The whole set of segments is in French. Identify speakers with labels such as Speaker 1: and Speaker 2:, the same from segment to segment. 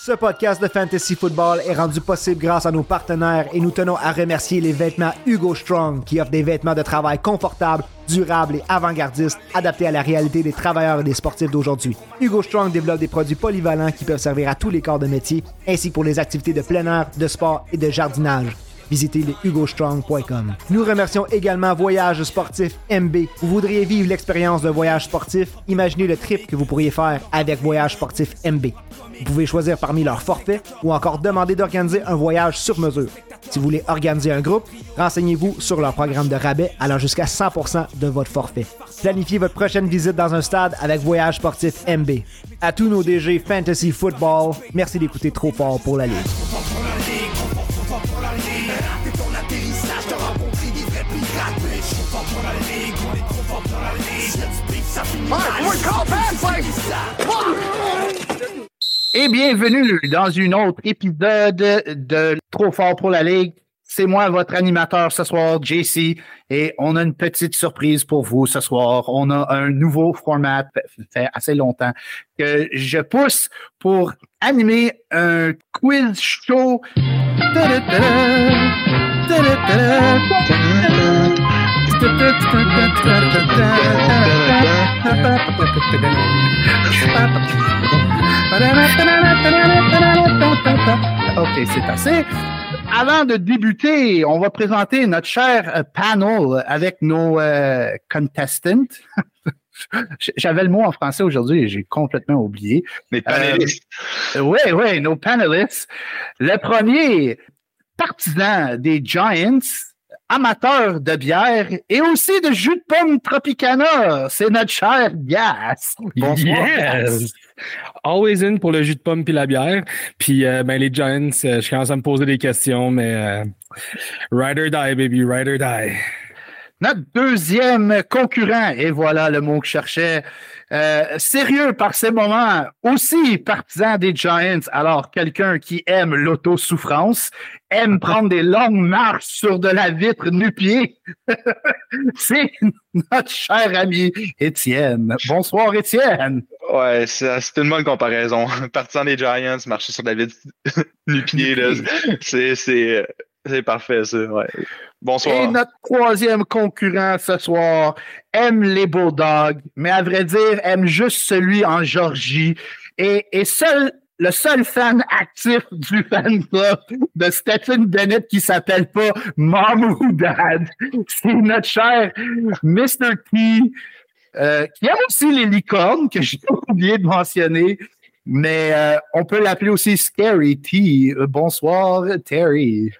Speaker 1: Ce podcast de Fantasy Football est rendu possible grâce à nos partenaires et nous tenons à remercier les vêtements Hugo Strong qui offrent des vêtements de travail confortables, durables et avant-gardistes adaptés à la réalité des travailleurs et des sportifs d'aujourd'hui. Hugo Strong développe des produits polyvalents qui peuvent servir à tous les corps de métier ainsi que pour les activités de plein air, de sport et de jardinage visitez les hugostrong.com. Nous remercions également Voyage Sportif MB. Vous voudriez vivre l'expérience d'un voyage sportif? Imaginez le trip que vous pourriez faire avec Voyage Sportif MB. Vous pouvez choisir parmi leurs forfaits ou encore demander d'organiser un voyage sur mesure. Si vous voulez organiser un groupe, renseignez-vous sur leur programme de rabais allant jusqu'à 100% de votre forfait. Planifiez votre prochaine visite dans un stade avec Voyage Sportif MB. À tous nos DG Fantasy Football, merci d'écouter trop fort pour la Ligue.
Speaker 2: Et bienvenue dans une autre épisode de Trop fort pour la Ligue. C'est moi, votre animateur ce soir, JC, et on a une petite surprise pour vous ce soir. On a un nouveau format, fait assez longtemps, que je pousse pour animer un quiz show. OK, c'est assez. Avant de débuter, on va présenter notre cher euh, panel avec nos euh, contestants. J'avais le mot en français aujourd'hui et j'ai complètement oublié.
Speaker 3: Les panélistes.
Speaker 2: oui, oui, nos panélistes. Le premier, partisan des Giants, amateur de bière et aussi de jus de pomme Tropicana. C'est notre cher Gas.
Speaker 4: Bonsoir. Yes. Always in pour le jus de pomme puis la bière. Puis euh, ben, les Giants, euh, je commence à me poser des questions, mais euh, ride or die, baby, ride or die.
Speaker 2: Notre deuxième concurrent, et voilà le mot que je cherchais, euh, sérieux par ces moments, aussi partisan des Giants, alors quelqu'un qui aime l'autosouffrance, aime prendre des longues marches sur de la vitre nu-pied, c'est notre cher ami Étienne. Bonsoir Étienne.
Speaker 3: Ouais, c'est une bonne comparaison. Partisan des Giants, marcher sur de la vitre nu-pied, c'est c'est parfait ça, ouais. Bonsoir.
Speaker 2: Et notre troisième concurrent ce soir aime les Bulldogs, mais à vrai dire, aime juste celui en Georgie. Et, seul, le seul fan actif du fan club de Stephen Bennett qui s'appelle pas Mom ou Dad, c'est notre cher Mr. T, euh, qui aime aussi les licornes, que j'ai oublié de mentionner. Mais euh, on peut l'appeler aussi Scary T. bonsoir, Terry.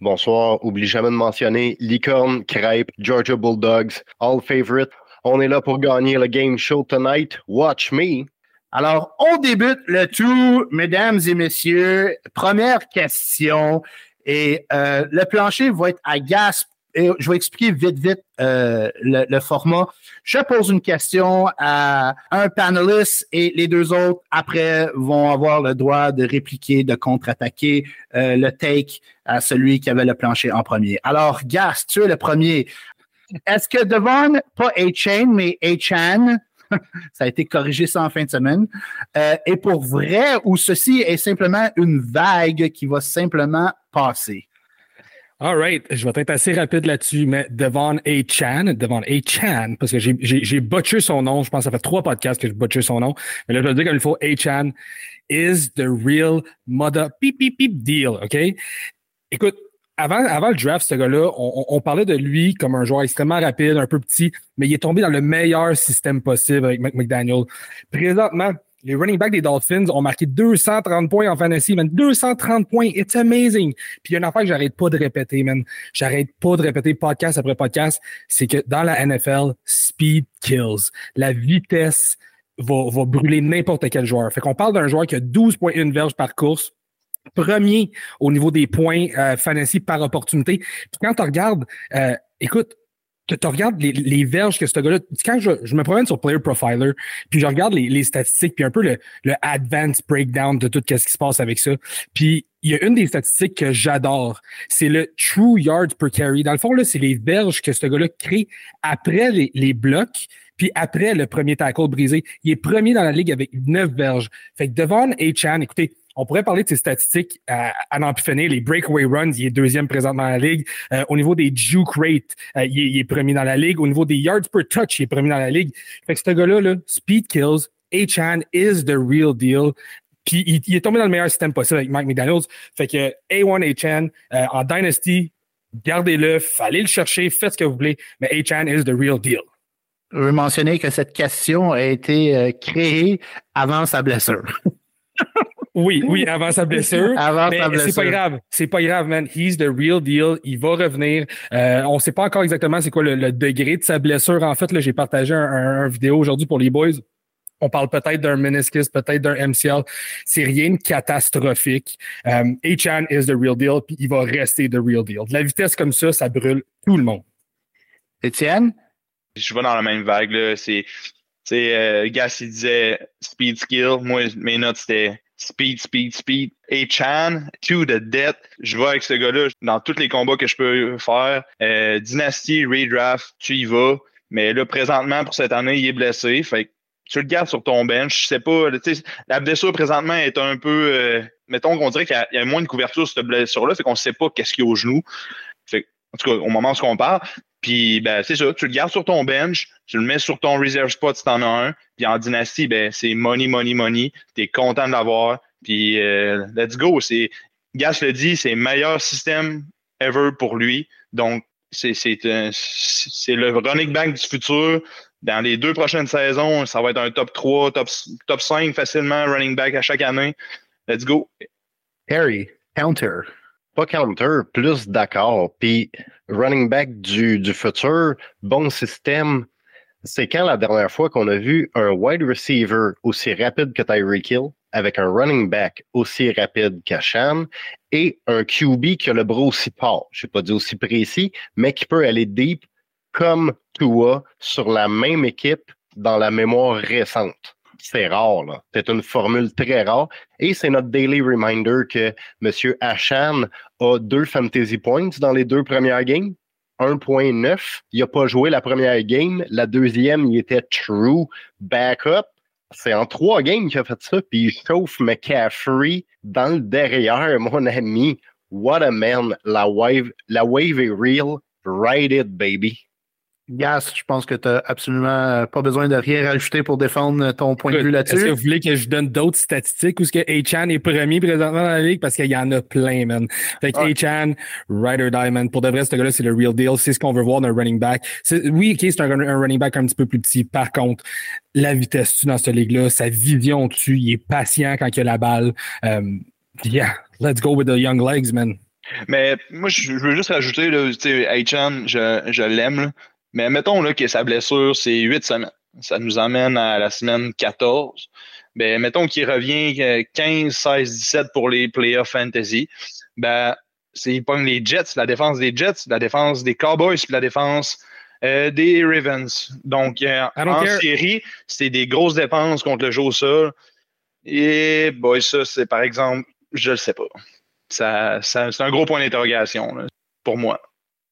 Speaker 5: Bonsoir. Oublie jamais de mentionner Licorne, Crêpe, Georgia Bulldogs, All Favorite. On est là pour gagner le game show tonight. Watch me.
Speaker 2: Alors, on débute le tout, mesdames et messieurs. Première question. Et euh, le plancher va être à gasp et je vais expliquer vite, vite euh, le, format. Je pose une question à un paneliste et les deux autres, après, vont avoir le droit de répliquer, de contre-attaquer euh, le take à celui qui avait le plancher en premier. Alors, Gas, tu es le premier. Est-ce que devant, pas A-Chain, mais A-Chan, ça a été corrigé ça en fin de semaine, euh, est pour vrai ou ceci est simplement une vague qui va simplement passer?
Speaker 4: All right, je vais être assez rapide là-dessus, mais Devon A. Chan, Devon A. Chan, parce que j'ai butché son nom, je pense que ça fait trois podcasts que je butché son nom, mais là, je le dire comme il faut, A. Chan is the real mother beep, beep, beep deal, OK? Écoute, avant, avant le draft, ce gars-là, on, on, parlait de lui comme un joueur extrêmement rapide, un peu petit, mais il est tombé dans le meilleur système possible avec McDaniel. Présentement, les running backs des Dolphins ont marqué 230 points en fantasy, man. 230 points. It's amazing. Puis il y a une affaire que j'arrête pas de répéter, man. J'arrête pas de répéter podcast après podcast. C'est que dans la NFL, speed kills. La vitesse va, va brûler n'importe quel joueur. Fait qu'on parle d'un joueur qui a 12,1 verges par course. Premier au niveau des points euh, fantasy par opportunité. Puis quand tu regardes, euh, écoute, que tu regardes les, les, verges que ce gars-là. Quand je, je, me promène sur Player Profiler, puis je regarde les, les statistiques, puis un peu le, le advanced breakdown de tout ce qui se passe avec ça. Puis il y a une des statistiques que j'adore, c'est le true yards per carry. Dans le fond, là, c'est les verges que ce gars-là crée après les, les blocs, puis après le premier tackle brisé. Il est premier dans la ligue avec neuf verges. Fait que Devon. Chan, écoutez, On pourrait parler de ses statistiques à, à. Les breakaway runs, il est deuxième présentement dans la ligue. Euh, au niveau des juke rates, euh, il, est, premier dans la ligue. Au niveau des yards per touch, il est premier dans la ligue. Fait que ce gars-là, là, speed kills, A-Chan is the real deal. Puis il, est tombé dans le meilleur système possible avec Mike McDaniels. Fait que A1 A-Chan euh, en Dynasty, gardez-le, fallait le chercher, faites ce que vous voulez, mais A-Chan is the real deal.
Speaker 2: Je veux mentionner que cette question a été euh, créée avant sa blessure.
Speaker 4: oui, oui, avant sa blessure. avant mais sa blessure. C'est pas grave. C'est pas grave, man. He's the real deal. Il va revenir. Euh, on sait pas encore exactement c'est quoi le, le, degré de sa blessure. En fait, là, j'ai partagé un, un, un vidéo aujourd'hui pour les boys. On parle peut-être d'un meniscus, peut-être d'un MCL. C'est rien de catastrophique. Um, H-Chan is the real deal, puis il va rester the real deal. De la vitesse comme ça, ça brûle tout le monde.
Speaker 2: Étienne?
Speaker 3: Je vais dans la même vague. Là. C'est, c'est euh, Gas, il disait speed skill. Moi, mes notes, c'était speed, speed, speed. A-Chan, to the death. Je vais avec ce gars-là dans tous les combats que je peux faire. Euh, Dynasty, redraft, tu y vas. Mais là, présentement, pour cette année, il est blessé. Fait tu le gardes sur ton bench. Je sais pas, la blessure présentement est un peu. Euh, mettons qu'on dirait qu'il y, a moins de couverture sur cette blessure-là, fait qu'on sait pas qu'est-ce qu'il y a au genou. Fait, en tout cas, au moment où on parle. Puis ben, c'est ça, tu le gardes sur ton bench, tu le mets sur ton reserve spot si t'en as un. Puis en dynastie, ben, c'est money, money, money. T'es content de l'avoir. Puis euh, let's go. C'est. Gas le dit, c'est le meilleur système ever pour lui. Donc, c'est le running back du futur dans les deux prochaines saisons, ça va être un top 3, top, top 5 facilement, running back à chaque année. Let's go.
Speaker 2: Harry, counter.
Speaker 5: Pas counter, plus d'accord. Puis running back du, futur, bon système. C'est quand la dernière fois qu'on a vu un wide receiver aussi rapide que Tyreek Hill, avec un running back aussi rapide qu'Asham et un QB qui a le bras aussi fort. Je ne vais pas dire aussi précis, mais qui peut aller deep comme Tua sur la même équipe dans la mémoire récente. C'est rare, là. C'est une formule très rare. Et c'est notre daily reminder que M. Ashan a deux fantasy points dans les deux premières games. 1.9. Il n'a pas joué la première game. La deuxième, il était true backup. C'est en trois games qu'il a fait ça. Puis il chauffe McCaffrey dans le derrière, mon ami. What a man. La wave, la wave est real. Ride it, baby.
Speaker 2: Gas, je pense que tu n'as absolument pas besoin de rien rajouter pour défendre ton point de vue là-dessus.
Speaker 4: Est-ce que vous voulez que je donne d'autres statistiques ou est-ce que A-Chan est premier présentement dans la ligue? Parce qu'il y en a plein, man. Fait que A-Chan, Ryder Diamond, pour de vrai, ce gars-là, c'est le real deal. C'est ce qu'on veut voir d'un running back. Oui, OK, c'est un, un, running back un petit peu plus petit. Par contre, la vitesse tu dans cette ligue-là, sa vision dessus, il est patient quand il a la balle. Um, yeah, let's go with the young legs, man.
Speaker 3: Mais moi, je veux juste rajouter, A-Chan, je, je l'aime. Mais mettons là, que sa blessure, c'est huit semaines. Ça nous amène à la semaine 14. Ben, mettons qu'il revient 15, 16, 17 pour les playoffs fantasy. Ben, c'est pas les Jets, la défense des Jets, la défense des Cowboys, puis la défense euh, des Ravens. Donc, euh, en série, c'est des grosses dépenses contre le jeu au sol. Et, boy, ça, c'est par exemple, je le sais pas. Ça, ça c'est un gros point d'interrogation pour moi.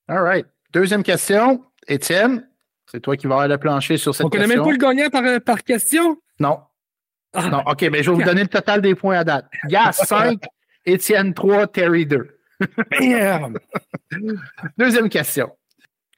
Speaker 2: All right. Deuxième question. Étienne, c'est toi qui vas avoir le plancher sur cette
Speaker 4: question.
Speaker 2: On
Speaker 4: connaît même pas le gagnant par, euh, par question?
Speaker 2: Non. Ah. non, OK, mais je vais vous donner le total des points à date. Gas 5, Étienne 3, Terry 2. Deuxième question.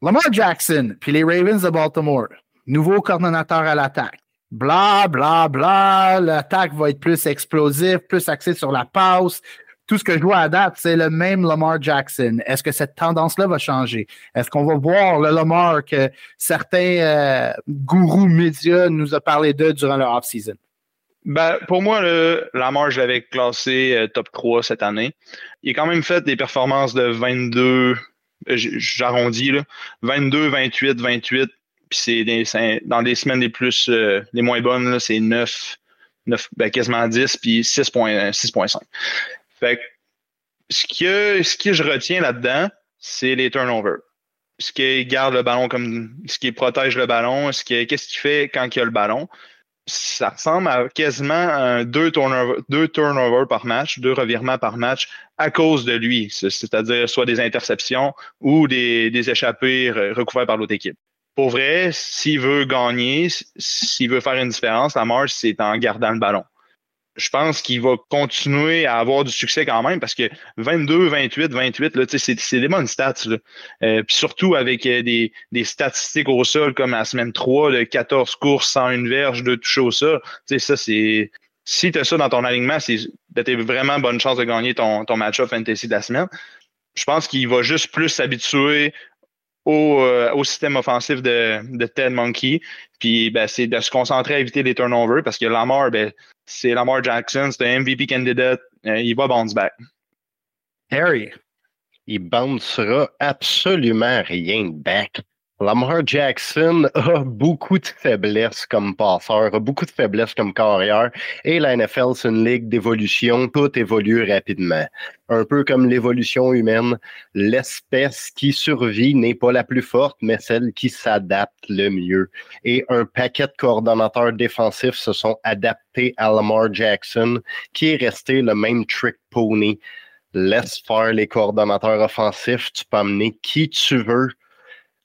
Speaker 2: Lamar Jackson puis les Ravens de Baltimore, nouveau coordonnateur à l'attaque. Bla, bla, bla, l'attaque va être plus explosif, plus axée sur la passe, tout ce que je vois à date, c'est le même Lamar Jackson. Est-ce que cette tendance-là va changer? Est-ce qu'on va voir le Lamar que certains euh, gourous médias nous ont parlé d'eux durant leur off-season?
Speaker 3: Ben, pour moi, le Lamar, je l'avais classé euh, top 3 cette année. Il a quand même fait des performances de 22, euh, j'arrondis, 22, 28, 28. Puis c'est dans les semaines les plus, moins bonnes, c'est 9, 9 ben, quasiment 10, puis 6.5. Fait que ce que, ce que je retiens là-dedans, c'est les turnovers. Ce qui garde le ballon comme ce qui protège le ballon, ce qui qu'est-ce qu'il fait quand il y a le ballon. Ça ressemble à quasiment un deux turnovers, deux turnovers par match, deux revirements par match à cause de lui. C'est-à-dire soit des interceptions ou des, des échappées recouvertes par l'autre équipe. Pour vrai, s'il veut gagner, s'il veut faire une différence, la marche, c'est en gardant le ballon. Je pense qu'il va continuer à avoir du succès quand même parce que 22, 28, 28, là, c'est, c'est des bonnes stats. Là. Euh, puis surtout avec euh, des, des, statistiques au sol comme la semaine 3 de 14 courses sans une verge de toucher au sol. Ça, c'est. Si tu as ça dans ton alignement, c'est t'as vraiment bonne chance de gagner ton, ton match-up fantasy de la semaine. Je pense qu'il va juste plus s'habituer au, euh, au, système offensif de, de Ted Monkey. Puis ben, c'est de se concentrer à éviter les turnovers parce que Lamar, ben, c'est Lamar Jackson, c'est un MVP candidate. Euh, il va bounce back.
Speaker 2: Harry.
Speaker 5: Il bouncera absolument rien back. Lamar Jackson a beaucoup de faiblesses comme passeur, a beaucoup de faiblesses comme carrière, et la NFL, c'est une ligue d'évolution, tout évolue rapidement. Un peu comme l'évolution humaine, l'espèce qui survit n'est pas la plus forte, mais celle qui s'adapte le mieux. Et un paquet de coordonnateurs défensifs se sont adaptés à Lamar Jackson, qui est resté le même trick pony. Laisse faire les coordonnateurs offensifs, tu peux amener qui tu veux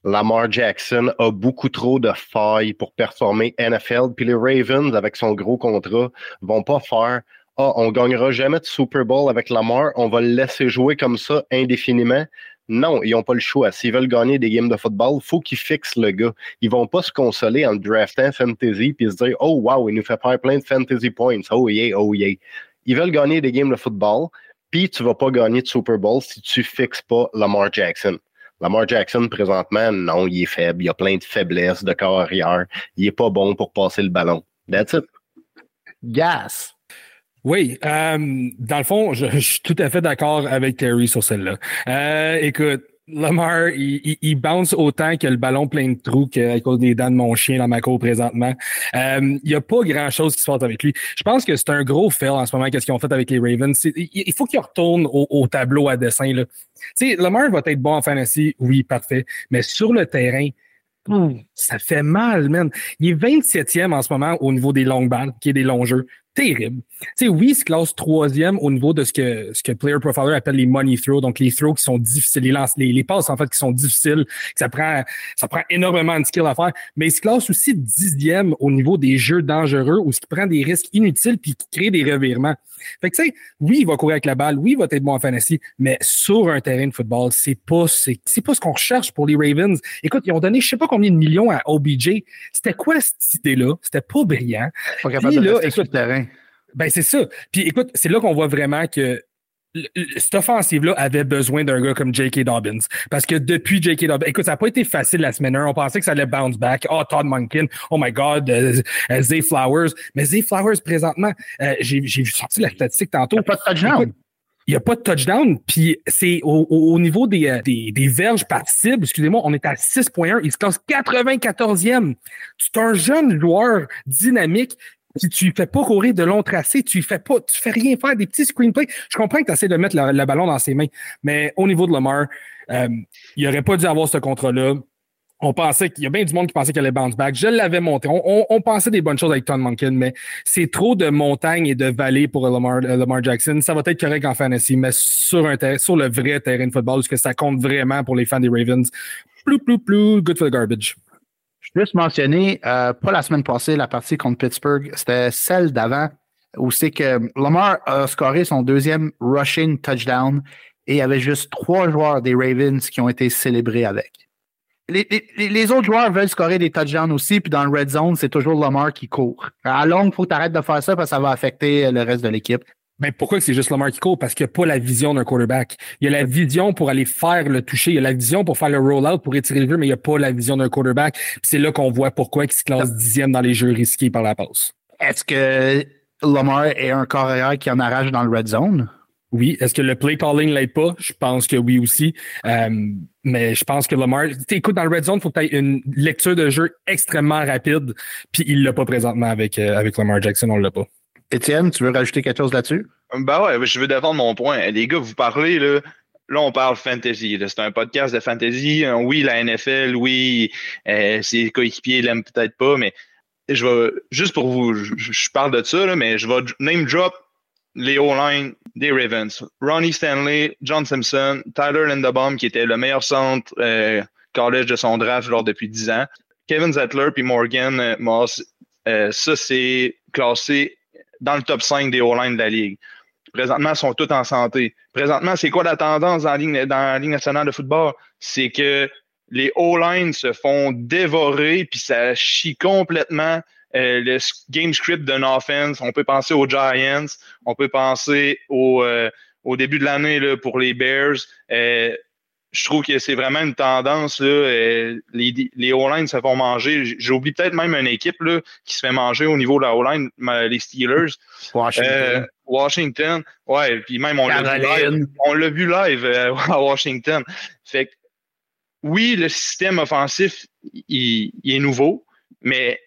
Speaker 5: Lamar Jackson a beaucoup trop de failles pour performer NFL. Puis les Ravens, avec son gros contrat, vont pas faire Ah, on gagnera jamais de Super Bowl avec Lamar, on va le laisser jouer comme ça indéfiniment. Non, ils n'ont pas le choix. S'ils veulent gagner des games de football, il faut qu'ils fixent le gars. Ils vont pas se consoler en draftant fantasy puis se dire Oh wow, il nous fait faire plein de fantasy points. Oh yeah, oh yeah. Ils veulent gagner des games de football, puis tu vas pas gagner de Super Bowl si tu fixes pas Lamar Jackson. Lamar Jackson, présentement, non, il est faible. Il a plein de faiblesses de carrière. Il est pas bon pour passer le ballon. That's it.
Speaker 2: Gas.
Speaker 4: Oui, euh, dans le fond, je, suis tout à fait d'accord avec Terry sur celle-là. Euh, écoute, Lamar, il, il, bounce autant que le ballon plein de trous qu'à cause des dents de mon chien dans ma cour présentement. Euh, il n'y a pas grand-chose qui se passe avec lui. Je pense que c'est un gros fail en ce moment, qu'est-ce qu'ils ont fait avec les Ravens. Il, faut qu'il retourne au, au, tableau à dessin. Là. Tu sais, Lamar va être bon en fantasy, oui, parfait. Mais sur le terrain, ça fait mal, man. Il est 27e en ce moment au niveau des longues balles, qui est des longs jeux terrible. Tu sais, oui, il se classe troisième au niveau de ce que, ce que Player Profiler appelle les money throws, donc les throws qui sont difficiles, les, passes en fait qui sont difficiles, que ça prend, ça prend énormément de skill à faire, mais il se classe aussi dixième au niveau des jeux dangereux où ce qui prend des risques inutiles puis qui crée des revirements. Fait que tu sais, oui, il va courir avec la balle, oui, il va être bon en fantasy, mais sur un terrain de football, c'est pas, c'est, c'est pas ce qu'on recherche pour les Ravens. Écoute, ils ont donné je sais pas combien de millions à OBJ. C'était quoi cette idée-là? C'était pas brillant.
Speaker 2: Pas capable de là, écoute, terrain.
Speaker 4: Ben, c'est ça. Puis écoute, c'est là qu'on voit vraiment que cette offensive-là avait besoin d'un gars comme J.K. Dobbins. Parce que depuis J.K. Dobbins, écoute, ça n'a pas été facile la semaine 1. On pensait que ça allait bounce back. Oh, Todd Monken. Oh my God. Euh, euh, Zay Flowers. Mais Zay Flowers, présentement, euh, j'ai, j'ai sorti la statistique tantôt.
Speaker 2: Il n'y a pas de touchdown.
Speaker 4: il n'y a pas de touchdown. Puis c'est au, au, niveau des, des, des, verges par cible, excusez-moi, on est à 6.1. Il se classe 94e. C'est un jeune joueur dynamique si tu fais pas courir de longs tracés, tu fais pas, tu fais rien faire, des petits screenplays. Je comprends que tu essaies de mettre le, ballon dans ses mains, mais au niveau de Lamar, euh, il aurait pas dû avoir ce contrat-là. On pensait qu'il y a bien du monde qui pensait qu'il allait bounce back. Je l'avais monté. On, pensait des bonnes choses avec Tom Monken, mais c'est trop de montagnes et de vallées pour Lamar, Lamar, Jackson. Ça va être correct en fantasy, mais sur, un sur le vrai terrain de football, est-ce que ça compte vraiment pour les fans des Ravens? Plou, plou, plou, good for the garbage.
Speaker 2: Juste mentionner, euh, pas la semaine passée, la partie contre Pittsburgh, c'était celle d'avant, où c'est que Lamar a scoré son deuxième rushing touchdown et il y avait juste trois joueurs des Ravens qui ont été célébrés avec. Les, autres joueurs veulent scorer des touchdowns aussi, puis dans le red zone, c'est toujours Lamar qui court. À longue, il faut que tu arrêtes de faire ça parce que ça va affecter le reste de l'équipe.
Speaker 4: Mais pourquoi c'est juste Lamar qui court? Parce qu'il n'y a pas la vision d'un quarterback. Il y a la vision pour aller faire le toucher. Il y a la vision pour faire le roll-out, pour étirer le jeu, mais il n'y a pas la vision d'un quarterback. C'est là qu'on voit pourquoi il se classe dixième dans les jeux risqués par la passe.
Speaker 2: Est-ce que Lamar est un carrière qui en arrache dans le red zone?
Speaker 4: Oui. Est-ce que le play calling l'aide pas? Je pense que oui aussi. Euh, mais je pense que Lamar, écoute, dans le red zone, il faut que tu aies une lecture de jeu extrêmement rapide. Puis il l'a pas présentement avec, euh, avec Lamar Jackson, on l'a pas.
Speaker 2: Étienne, tu veux rajouter quelque chose là-dessus?
Speaker 3: Ben ouais, je veux défendre mon point. Les gars, vous parlez, là, là on parle fantasy. C'est un podcast de fantasy. Oui, la NFL, oui, euh, ses coéquipiers l'aiment peut-être pas, mais je vais, juste pour vous, je, parle de ça, là, mais je vais name drop les O-line des Ravens. Ronnie Stanley, John Simpson, Tyler Lindebaum, qui était le meilleur centre euh, college de son draft lors depuis 10 ans. Kevin Zettler puis Morgan euh, Moss, euh, ça c'est classé dans le top 5 des O-line de la Ligue. Présentement, ils sont tous en santé. Présentement, c'est quoi la tendance dans la Ligue, nationale de football? C'est que les O-line se font dévorer, puis ça chie complètement euh, le game script d'un offense. On peut penser aux Giants, on peut penser au, euh, au début de l'année pour les Bears. Euh, je trouve que c'est vraiment une tendance. Là, euh, les les O-line se font manger. J'oublie peut-être même une équipe là, qui se fait manger au niveau de la O-line, les Steelers.
Speaker 2: Washington. Euh,
Speaker 3: Washington. Ouais, puis même on l'a vu live. On l'a vu live euh, à Washington. Fait que, oui, le système offensif, il, il est nouveau, mais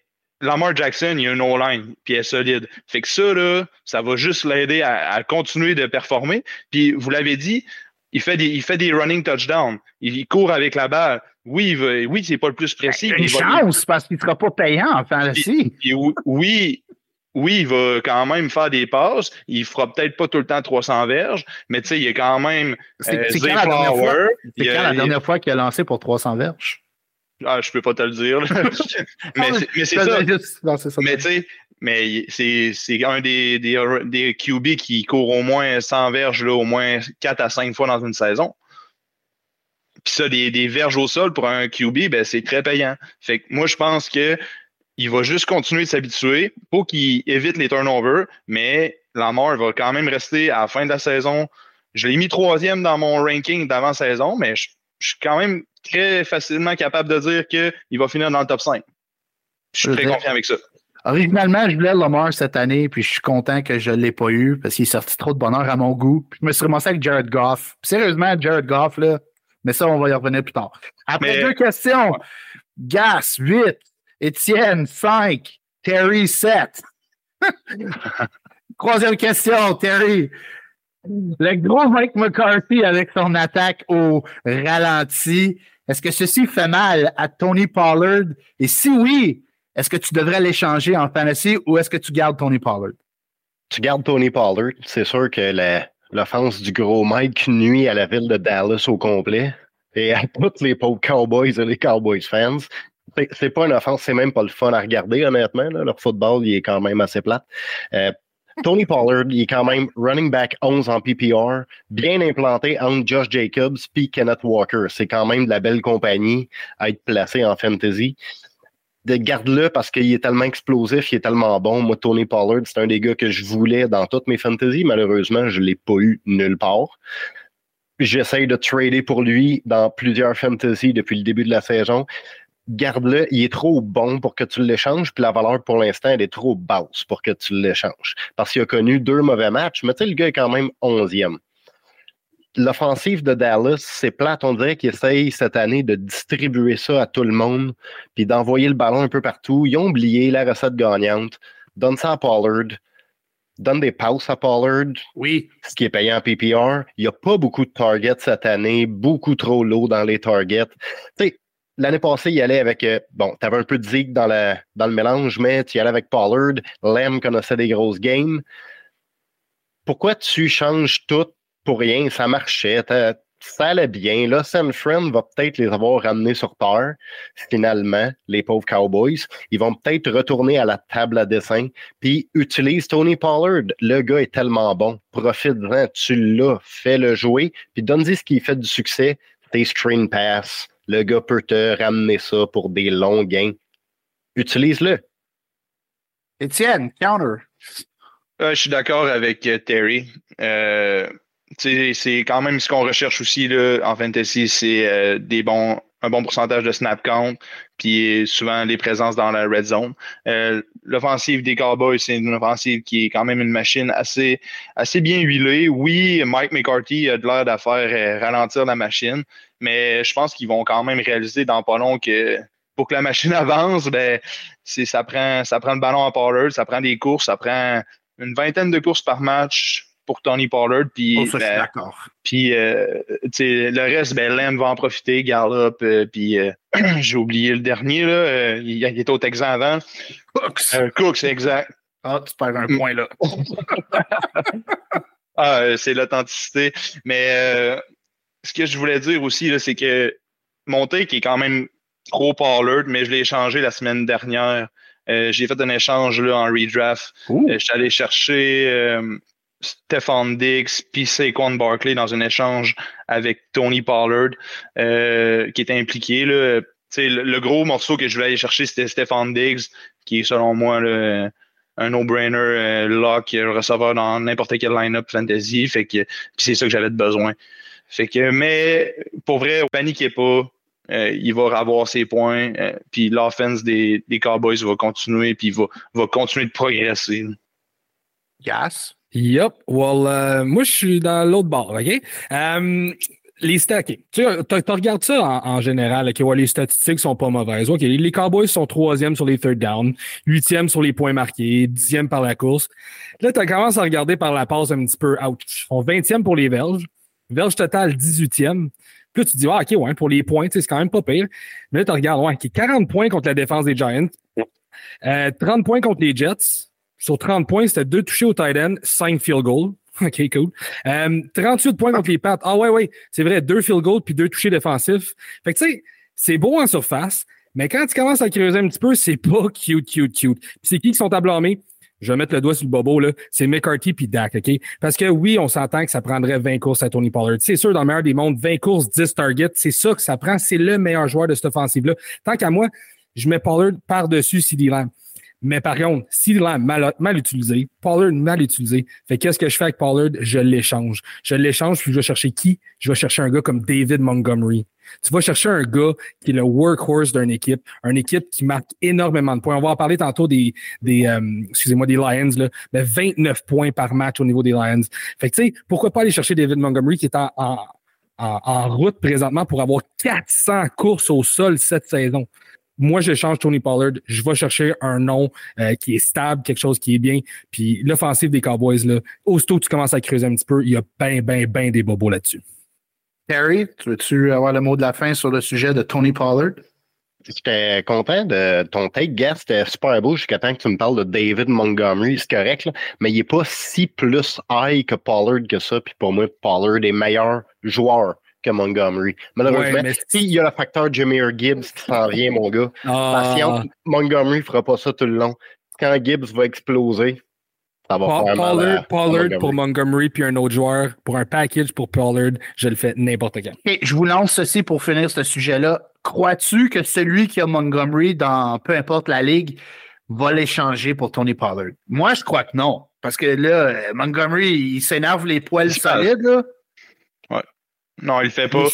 Speaker 3: Lamar Jackson, il a une O-line, puis il est solide. Fait que ça, là, ça va juste l'aider à, à, continuer de performer. Puis vous l'avez dit, il fait des, il fait des running touchdowns. Il, court avec la balle. Oui, il veut, oui, c'est pas le plus précis.
Speaker 2: Ben, une chance, parce qu'il sera pas payant en fantasy.
Speaker 3: oui, oui, il va quand même faire des passes. Il fera peut-être pas tout le temps 300 verges, mais tu sais, il est quand même.
Speaker 2: C'est euh, quand, la dernière, fois, quand la dernière fois qu'il a lancé pour 300 verges?
Speaker 3: Ah, je peux pas te le dire. mais c'est ça. Mais tu sais, mais c'est un des, des, des, QB qui court au moins 100 verges, là, au moins 4 à 5 fois dans une saison. Puis ça, des, des verges au sol pour un QB, ben, c'est très payant. Fait que moi, je pense que il va juste continuer de s'habituer pour qu'il évite les turnovers, mais Lamar va quand même rester à la fin de la saison. Je l'ai mis troisième dans mon ranking d'avant-saison, mais je, je, suis quand même très facilement capable de dire qu'il va finir dans le top 5. Je suis très confiant avec ça.
Speaker 2: Originalement, je voulais Lamar cette année, puis je suis content que je ne l'ai pas eu parce qu'il est sorti trop de bonheur à mon goût. Puis je me suis ramassé avec Jared Goff. sérieusement, Jared Goff, là, mais ça, on va y revenir plus tard. Après deux questions, Gas, 8, Étienne, 5, Terry, 7. Troisième question, Terry. Le gros Mike McCarthy avec son attaque au ralenti, est-ce que ceci fait mal à Tony Pollard? Et si oui, est-ce que tu devrais l'échanger en fantasy ou est-ce que tu gardes Tony Pollard?
Speaker 5: Tu gardes Tony Pollard. C'est sûr que l'offense du gros Mike nuit à la ville de Dallas au complet et à tous les pauvres Cowboys et les Cowboys fans. C'est pas une offense, c'est même pas le fun à regarder, honnêtement. Leur football, il est quand même assez plate. Euh, Tony Pollard, il est quand même running back 11 en PPR, bien implanté entre Josh Jacobs et Kenneth Walker. C'est quand même de la belle compagnie à être placé en fantasy de garde-le parce qu'il est tellement explosif, il est tellement bon. Moi, Tony Pollard, c'est un des gars que je voulais dans toutes mes fantasy. Malheureusement, je ne l'ai pas eu nulle part. J'essaye de trader pour lui dans plusieurs fantasy depuis le début de la saison. Garde-le, il est trop bon pour que tu l'échanges, puis la valeur pour l'instant, elle est trop basse pour que tu l'échanges. Parce qu'il a connu deux mauvais matchs, mais tu sais, le gars est quand même onzième l'offensive de Dallas, c'est plate. On dirait qu'ils essayent cette année de distribuer ça à tout le monde, puis d'envoyer le ballon un peu partout. Ils ont oublié la recette gagnante. Donne ça à Pollard. Donne des passes à Pollard.
Speaker 2: Oui.
Speaker 5: Ce qui est payant en PPR. Il n'y a pas beaucoup de targets cette année, beaucoup trop low dans les targets. Tu sais, l'année passée, il allait avec. Euh, bon, tu avais un peu de zig dans, la, dans le mélange, mais tu y allais avec Pollard. Lem connaissait des grosses games. Pourquoi tu changes tout pour rien, ça marchait, ça allait bien. Là, Sam Friend va peut-être les avoir ramenés sur terre, finalement, les pauvres Cowboys. Ils vont peut-être retourner à la table à dessin, puis utilise Tony Pollard. Le gars est tellement bon. Profite-en, tu l'as, fais-le jouer, puis donne-y ce qui fait du succès, tes screen pass. Le gars peut te ramener ça pour des longs gains. Utilise-le.
Speaker 2: Étienne, counter.
Speaker 3: Euh, je suis d'accord avec euh, Terry. Euh, c'est quand même ce qu'on recherche aussi là, en fantasy, c'est euh, des bons un bon pourcentage de snap count, puis souvent les présences dans la red zone. Euh, l'offensive des Cowboys, c'est une offensive qui est quand même une machine assez, assez bien huilée. Oui, Mike McCarthy a de l'air d'affaire euh, ralentir la machine, mais je pense qu'ils vont quand même réaliser dans pas long que pour que la machine avance, ben, ça prend, ça prend le ballon à Pollard, ça prend des courses, ça prend une vingtaine de courses par match pour Tony Pollard. Puis,
Speaker 2: oh, ben,
Speaker 3: Puis euh, le reste, ben, Lamb va en profiter, Gallup, euh, puis euh, j'ai oublié le dernier, là, il, il, était au Texan avant.
Speaker 2: Cooks.
Speaker 3: Cooks, exact.
Speaker 2: Ah, tu perds un point là.
Speaker 3: ah, c'est l'authenticité. Mais ce que je voulais dire aussi, c'est que mon take est quand même trop Pollard, mais je l'ai changé la semaine dernière j'ai fait un échange là, en redraft. je suis allé chercher Stefan Diggs puis Saquon Barkley dans un échange avec Tony Pollard qui était impliqué. Là. Le, gros morceau que je voulais aller chercher, c'était Stefan Diggs, qui est selon moi le, un no-brainer euh, lock, receveur dans n'importe quel line-up fantasy. Fait que c'est ça que j'avais besoin. Fait que, mais pour vrai, paniquez pas. Euh, il va avoir ses points. Euh, puis l'offense des, des, Cowboys va continuer, puis va, va continuer de progresser.
Speaker 2: Yes.
Speaker 4: Yup. Well, moi, je suis dans l'autre bord, OK? Um, les stats, Tu, regardes ça en, général, les statistiques sont pas mauvaises. OK, les Cowboys sont troisième sur les third down, huitième sur les points marqués, dixième par la course. Là, tu commences à regarder par la passe un petit peu. Ils sont vingtième pour les Verges. Verge total, 18e. Puis là, tu te dis, ah, OK, ouais, pour les points, c'est quand même pas pire. Mais là, tu regardes, ouais, 40 points contre la défense des Giants, 30 euh, points contre les Jets. Sur 30 points, c'était deux touchés au tight end, 5 field goals. OK, cool. 38 euh, points contre les Pats. Ah ouais, ouais, c'est vrai, deux field goals puis deux touchés défensifs. Fait que tu sais, c'est beau en surface, mais quand tu commences à creuser un petit peu, c'est pas cute, cute, cute. Puis c'est qui qui sont à blâmer? Je vais mettre le doigt sur le bobo, là. C'est McCarthy puis Dak, OK? Parce que oui, on s'entend que ça prendrait 20 courses à Tony Pollard. C'est sûr, dans le meilleur des mondes, 20 courses, 10 targets, c'est ça que ça prend. C'est le meilleur joueur de cette offensive-là. Tant qu'à moi, je mets Pollard par-dessus CD Lamb. Mais par contre, si Lamb mal, mal utilisé, Pollard mal utilisé, fait qu'est-ce que je fais avec Pollard? Je l'échange. Je l'échange, puis je vais chercher qui? Je vais chercher un gars comme David Montgomery. Tu vas chercher un gars qui est le workhorse d'une équipe, une équipe qui marque énormément de points. On va en parler tantôt des, des euh, excusez-moi, des Lions, là, mais 29 points par match au niveau des Lions. Fait que tu sais, pourquoi pas aller chercher David Montgomery qui est en, en, en route présentement pour avoir 400 courses au sol cette saison? Moi, je change Tony Pollard. Je vais chercher un nom euh, qui est stable, quelque chose qui est bien. Puis l'offensive des Cowboys, là, aussitôt que tu commences à creuser un petit peu, il y a bien, bien, bien des bobos là-dessus.
Speaker 2: Terry, veux-tu avoir le mot de la fin sur le sujet de Tony Pollard?
Speaker 5: J'étais content de ton take, Gas. C'était super beau jusqu'à temps que tu me parles de David Montgomery. C'est correct, là, mais il n'est pas si plus high que Pollard que ça. Puis pour moi, Pollard est meilleur joueur que Montgomery. Malheureusement, il y a le facteur Jameer Gibbs qui s'en vient, mon gars. Ah. Montgomery ne fera pas ça tout le long. Quand Gibbs va exploser, ça va faire
Speaker 4: mal Pollard pour Montgomery puis un autre joueur pour un package pour Pollard, je le fais n'importe quand.
Speaker 2: je vous lance ceci pour finir ce sujet-là. Crois-tu que celui qui a Montgomery dans peu importe la ligue va l'échanger pour Tony Pollard? Moi, je crois que non. Parce que là, Montgomery, il s'énerve les poils solides. Là.
Speaker 3: Non, il le fait pas.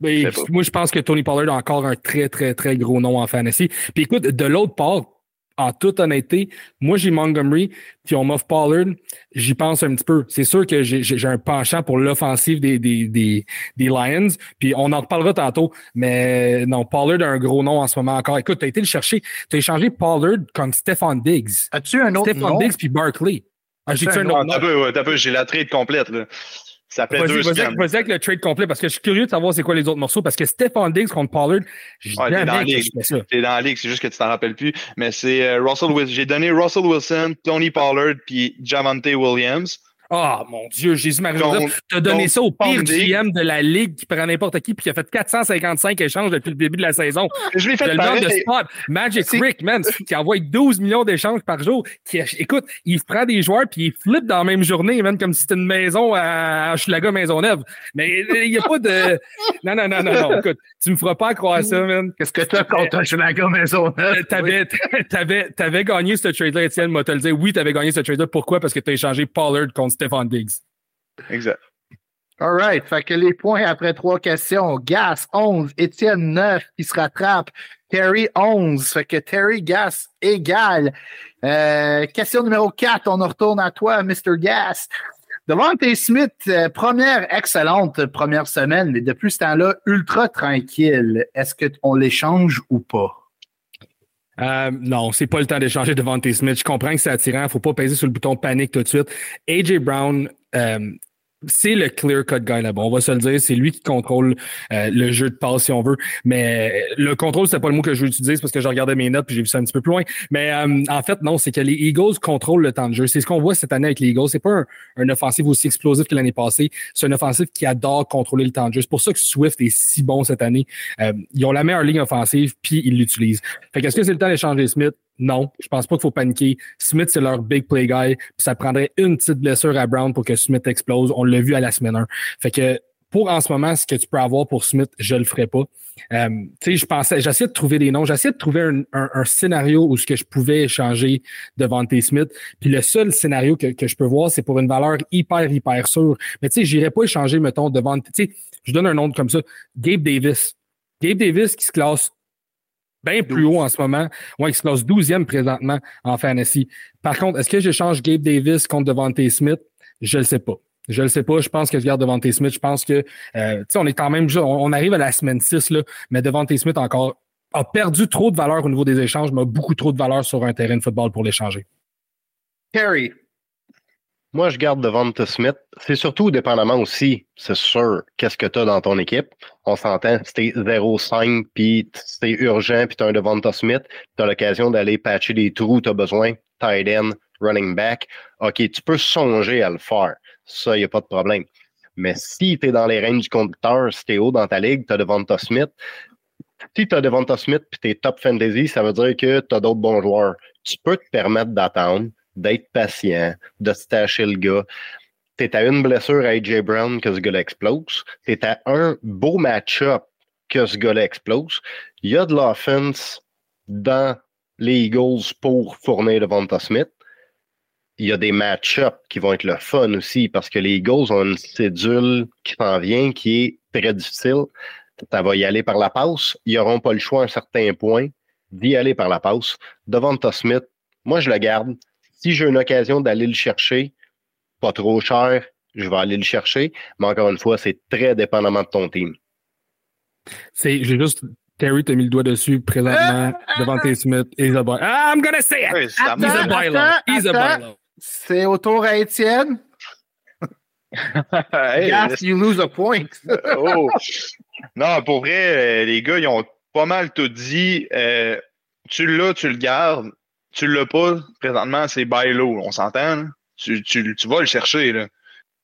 Speaker 4: Moi, je pense que Tony Pollard a encore un très, très, très gros nom en fantasy. Puis écoute, de l'autre part, en toute honnêteté, moi, j'ai Montgomery, puis on m'offre Pollard, j'y pense un petit peu. C'est sûr que j'ai un penchant pour l'offensive des, des, des, Lions, puis on en reparlera tantôt, mais non, Pollard a un gros nom en ce moment encore. Écoute, tu as été le chercher, tu as échangé Pollard comme Stephon Diggs.
Speaker 2: As-tu un autre
Speaker 4: Stephon Diggs puis Barkley.
Speaker 3: Ah, j'ai un, autre nom? J'ai la trade complète, là. Ça fait deux
Speaker 4: Vas-y vas avec le trade complet parce que je suis curieux de savoir c'est quoi les autres morceaux parce que Stephon Diggs contre Pollard, j'ai
Speaker 3: ouais, dans la ligue. T'es dans la ligue, c'est juste que tu t'en rappelles plus. Mais c'est euh, Russell Wilson. J'ai donné Russell Wilson, Tony Pollard puis Javante Williams.
Speaker 4: Ah, oh, mon Dieu, Jésus-Marie, tu as donné ça au pire GM de la Ligue qui prend n'importe qui puis qui a fait 455 échanges depuis le début de la saison.
Speaker 3: Je l'ai fait le
Speaker 4: de spot. Magic Rick, man, qui envoie 12 millions d'échanges par jour. Qui, écoute, il prend des joueurs puis il flippe dans la même journée, man, comme si c'était une maison à Maison Maisonneuve. Mais il n'y a pas de. Non, non, non, non, non. Écoute, tu me feras pas croire ça, man.
Speaker 2: Qu'est-ce que tu as contre Maison Maisonneuve?
Speaker 4: T'avais, t'avais, t'avais gagné ce trade-là, Étienne, moi te le dire. Oui, t'avais gagné ce trade-là. Pourquoi? Parce que tu as échangé Pollard contre Stefan Diggs.
Speaker 3: Exact.
Speaker 2: All right. Fait que les points après trois questions. Gas 11, Étienne 9 qui se rattrape. Terry 11. Fait que Terry Gas égal. Euh, question numéro 4. On retourne à toi, Mr. Gas. Devante Smith, euh, première excellente première semaine, mais depuis ce temps-là, ultra tranquille. Est-ce qu'on l'échange ou pas?
Speaker 4: Euh, non, c'est pas le temps d'échanger devant Smith. Je comprends que c'est attirant. Faut pas peser sur le bouton panique tout de suite. AJ Brown, euh, c'est le clear-cut guy là-bas. On va se le dire. C'est lui qui contrôle euh, le jeu de passe, si on veut. Mais le contrôle, c'est pas le mot que je veux utiliser, parce que je regardais mes notes puis j'ai vu ça un petit peu plus loin. Mais euh, en fait, non, c'est que les Eagles contrôlent le temps de jeu. C'est ce qu'on voit cette année avec les Eagles. C'est pas un, un offensif aussi explosif que l'année passée. C'est un offensif qui adore contrôler le temps de jeu. C'est pour ça que Swift est si bon cette année. Euh, ils ont la meilleure ligne offensive, puis ils l'utilisent. Fait qu'est-ce que c'est le temps d'échanger Smith? Non, je pense pas qu'il faut paniquer. Smith, c'est leur big play guy. Ça prendrait une petite blessure à Brown pour que Smith explose. On l'a vu à la semaine 1. Fait que pour en ce moment, ce que tu peux avoir pour Smith, je le ferai pas. Euh, tu sais, je pensais, j'essayais de trouver des noms, j'essayais de trouver un, un, scénario où ce que je pouvais échanger devant T. Smith. Puis le seul scénario que, que je peux voir, c'est pour une valeur hyper, hyper sûre. Mais tu sais, j'irais pas échanger, mettons, devant. Tu sais, je donne un nom comme ça. Gabe Davis. Gabe Davis qui se classe bien plus haut en ce moment. Ouais, il se classe 12e présentement en fantasy. Par contre, est-ce que j'échange Gabe Davis contre Devante Smith? Je ne le sais pas. Je le sais pas. Je pense que je garde Devante Smith. Je pense que, euh, tu sais, on est quand même, on, arrive à la semaine 6, là, mais Devante Smith encore a perdu trop de valeur au niveau des échanges, mais a beaucoup trop de valeur sur un terrain de football pour l'échanger.
Speaker 2: Terry.
Speaker 5: Moi, je garde Devante Smith. C'est surtout dépendamment aussi, c'est sûr, qu'est-ce que tu as dans ton équipe. On s'entend, si t'es 0-5, puis c'est urgent, puis tu as un Devante Smith, tu as l'occasion d'aller patcher des trous, tu as besoin, tight end, running back. OK, tu peux songer à le faire. Ça, il n'y a pas de problème. Mais si tu es dans les règnes du conducteur, si tu es haut dans ta ligue, tu as Devonta Smith. Si tu as Devonta Smith puis tu es top fantasy, ça veut dire que tu as d'autres bons joueurs. Tu peux te permettre d'attendre, d'être patient, de stacher le gars. Tu es à une blessure à AJ Brown que ce gars-là explose. Tu es à un beau match-up que ce gars-là explose. Il y a de l'offense dans les Eagles pour fournir Devonta Smith il y a des match-ups qui vont être le fun aussi parce que les Eagles ont une cédule qui s'en vient qui est très difficile. Ça va y aller par la passe. Ils n'auront pas le choix à un certain point d'y aller par la passe. Devant Smith, moi, je le garde. Si j'ai une occasion d'aller le chercher, pas trop cher, je vais aller le chercher. Mais encore une fois, c'est très dépendamment de ton team.
Speaker 4: C'est, j'ai juste Terry t'a mis le doigt dessus présentement devant T. Smith. He's a boy. Ah, I'm gonna say it. He's a boy. He's a boy.
Speaker 2: C'est au tour à Étienne. hey, yes, you lose a point.
Speaker 3: oh. Non, pour vrai, euh, les gars, ils ont pas mal tout dit. Euh, tu l'as, tu le gardes. Tu l'as pas, présentement, c'est by low. On s'entend? Tu, tu, tu, vas le chercher. Là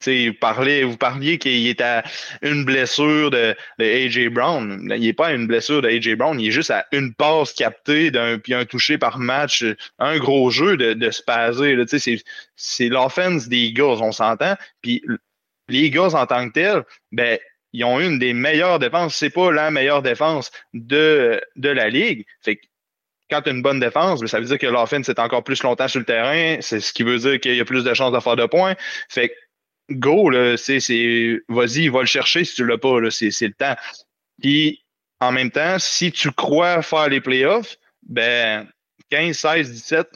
Speaker 3: vous parliez, vous parliez qu'il est à une blessure de, de AJ Brown. Il n'est pas à une blessure de AJ Brown, il est juste à une passe captée d'un puis un touché par match, un gros jeu de, de se passer. C'est l'offense des Eagles, on s'entend. Puis les Eagles en tant que tels, ben, ils ont une des meilleures défenses. C'est pas la meilleure défense de, de la ligue. Fait quand tu as une bonne défense, ben, ça veut dire que l'offense est encore plus longtemps sur le terrain. C'est ce qui veut dire qu'il y a plus de chances de faire de points. Fait go, c'est, vas-y, va le chercher si tu l'as pas, c'est, le temps. Puis, en même temps, si tu crois faire les playoffs, ben, 15, 16, 17,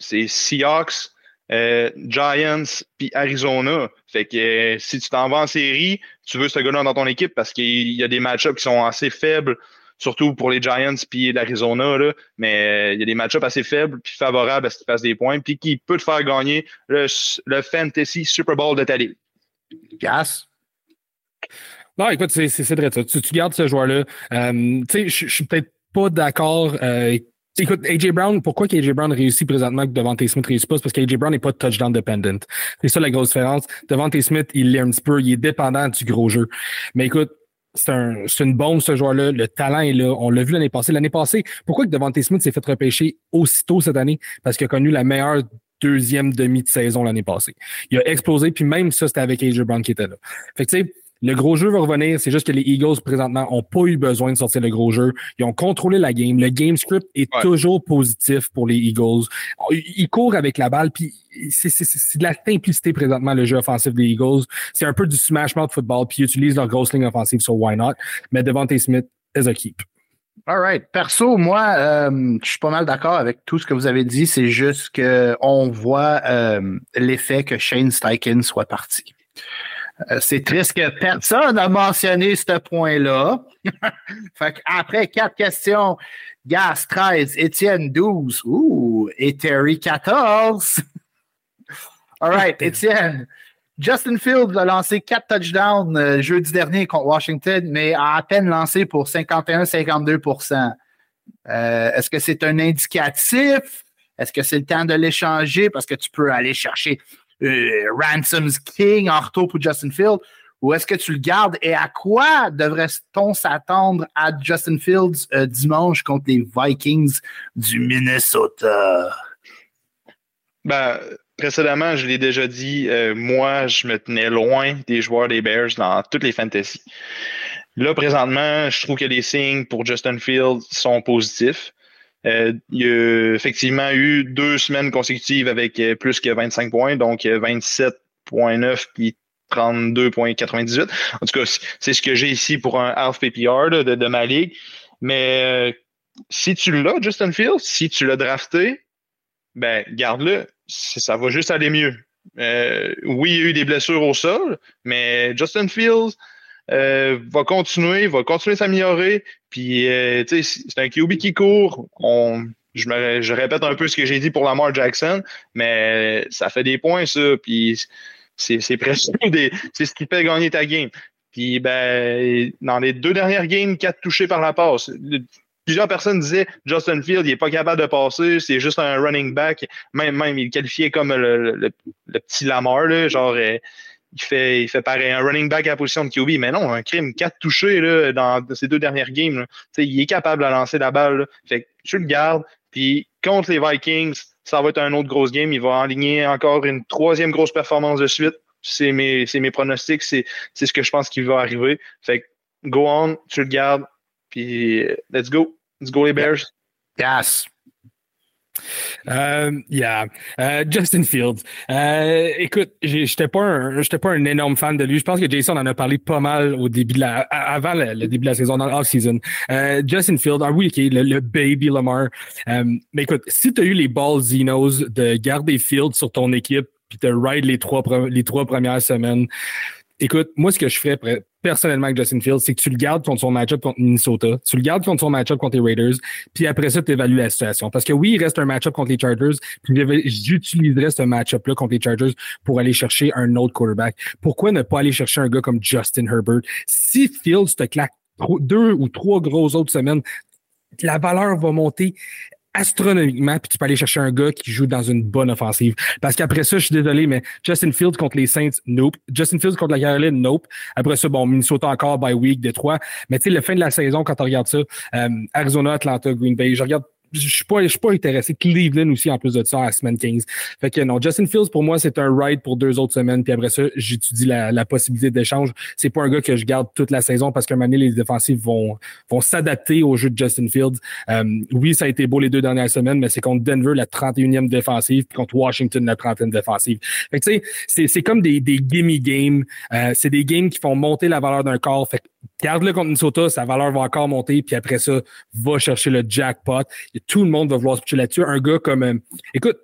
Speaker 3: c'est Seahawks, euh, Giants, puis Arizona. Fait que euh, si tu t'en vas en série, tu veux ce gars-là dans ton équipe parce qu'il y a des match-ups qui sont assez faibles surtout pour les Giants puis l'Arizona. Là. Mais euh, il y a des match-ups assez faibles puis favorables à ce qu'ils fassent des points puis qui peut te faire gagner le, le Fantasy Super Bowl de ta ligue.
Speaker 2: Gas?
Speaker 4: Non, écoute, c'est vrai ça. Tu, tu, gardes ce joueur-là. Euh, tu sais, je suis peut-être pas d'accord. Euh, écoute, AJ Brown, pourquoi AJ Brown réussit présentement que Devante Smith réussit pas? parce qu'AJ Brown n'est pas touchdown dependent. C'est ça la grosse différence. Devante Smith, il est un petit peu, il est dépendant du gros jeu. Mais écoute, c'est un, une bombe, ce joueur-là. Le talent est là. On l'a vu l'année passée. L'année passée, pourquoi que Devante Smith s'est fait repêcher aussitôt cette année? Parce qu'il a connu la meilleure deuxième demi de saison l'année passée. Il a explosé, puis même ça, c'était avec AJ Brown qui était là. Fait que tu sais, le gros jeu va revenir. C'est juste que les Eagles, présentement, n'ont pas eu besoin de sortir le gros jeu. Ils ont contrôlé la game. Le game script est toujours positif pour les Eagles. Ils courent avec la balle, puis c'est de la simplicité présentement, le jeu offensif des Eagles. C'est un peu du smashment de football, puis ils utilisent leur grosse ligne offensive, so why not? Mais Devontae Smith is a keep.
Speaker 2: All right. Perso, moi, euh, je suis pas mal d'accord avec tout ce que vous avez dit. C'est juste qu'on voit euh, l'effet que Shane Steichen soit parti. Euh, c'est triste que personne n'a mentionné ce point-là. fait après quatre questions, Gas 13, Étienne 12, ouh, et Terry 14. All right, Étienne, Justin Fields a lancé quatre touchdowns euh, jeudi dernier contre Washington, mais a à peine lancé pour 51-52% euh, Est-ce que c'est un indicatif? Est-ce que c'est le temps de l'échanger? Parce que tu peux aller chercher euh, Ransom's King en retour pour Justin Fields? Ou est-ce que tu le gardes? Et à quoi devrait-on s'attendre à Justin Fields euh, dimanche contre les Vikings du Minnesota?
Speaker 3: Ben, précédemment, je l'ai déjà dit, euh, moi, je me tenais loin des joueurs des Bears dans toutes les fantasy. Là, présentement, je trouve que les signes pour Justin Fields sont positifs. Euh, il y a effectivement eu deux semaines consécutives avec plus que 25 points, donc 27.9 puis 32,98. En tout cas, c'est ce que j'ai ici pour un half PPR de, de, ma ligue. Mais euh, si tu l'as, Justin Fields, si tu l'as drafté, ben garde-le. Ça va juste aller mieux. Euh, oui, il y a eu des blessures au sol, mais Justin Fields euh, va continuer, va continuer à s'améliorer. Puis, c'est un QB qui court. Je, répète un peu ce que j'ai dit pour Lamar Jackson, mais ça fait des points, ça. Puis, c'est presque. C'est ce qui fait gagner ta game. Puis ben, dans les deux dernières games, quatre touchés par la passe. Plusieurs personnes disaient Justin Field, il n'est pas capable de passer, c'est juste un running back. Même, même, il qualifié comme le, petit Lamar, là, genre euh, il fait, il fait pareil, un running back à la position de QB. Mais non, un crime, quatre touchés là, dans ces deux dernières games. Il est capable de lancer la balle. Fait que tu le gardes. Puis contre les Vikings, ça va être un autre grosse game. Il va enligner encore une troisième grosse performance de suite. C'est mes, mes pronostics, c'est ce que je pense qu'il va arriver. Fait que go on, tu le gardes, puis let's go. Let's go les Bears.
Speaker 2: Yes.
Speaker 4: Euh, yeah. Euh, Justin Fields. Euh, écoute, j'étais pas un, j'étais pas un énorme fan de lui. Je pense que Jason en a parlé pas mal au début de la, avant le, début de la saison, dans l'off-season. Justin Fields, ah oui, ok, le, baby Lamar. mais écoute, si tu as eu les balls Zenos de garder Fields sur ton équipe puis de ride les trois, les trois premières semaines, écoute, moi, ce que je ferais personnellement avec Justin Fields, c'est que tu le gardes contre son match-up contre Minnesota, tu le gardes contre son match-up contre les Raiders, puis après ça, tu évalues la situation. Parce que oui, il reste un match-up contre les Chargers, puis j'utiliserais ce match-up-là contre les Chargers pour aller chercher un autre quarterback. Pourquoi ne pas aller chercher un gars comme Justin Herbert? Si Fields te claque deux ou trois grosses autres semaines, la valeur va monter astronomiquement, puis tu peux aller chercher un gars qui joue dans une bonne offensive. Parce qu'après ça, je suis désolé, mais Justin Fields contre les Saints, nope. Justin Fields contre la Caroline, nope. Après ça, bon, Minnesota encore by week, Détroit. Mais tu sais, le fin de la saison, quand on regarde ça, euh, Arizona, Atlanta, Green Bay, je regarde je suis pas, je suis pas intéressé. Cleveland aussi, en plus de ça, à semaine 15. Fait que non, Justin Fields, pour moi, c'est un ride pour deux autres semaines. Puis après ça, j'étudie la, la, possibilité d'échange. C'est pas un gars que je garde toute la saison parce qu'à un moment donné, les défensifs vont, vont s'adapter au jeu de Justin Fields. Euh, oui, ça a été beau les deux dernières semaines, mais c'est contre Denver, la 31e défensive, puis contre Washington, la 30e défensive. Fait que tu sais, c'est comme des, des gimme games. Euh, c'est des games qui font monter la valeur d'un corps. Fait que garde-le contre Minnesota, sa valeur va encore monter, puis après ça, va chercher le jackpot tout le monde va vouloir se pitcher là-dessus. Un gars comme. Euh, écoute,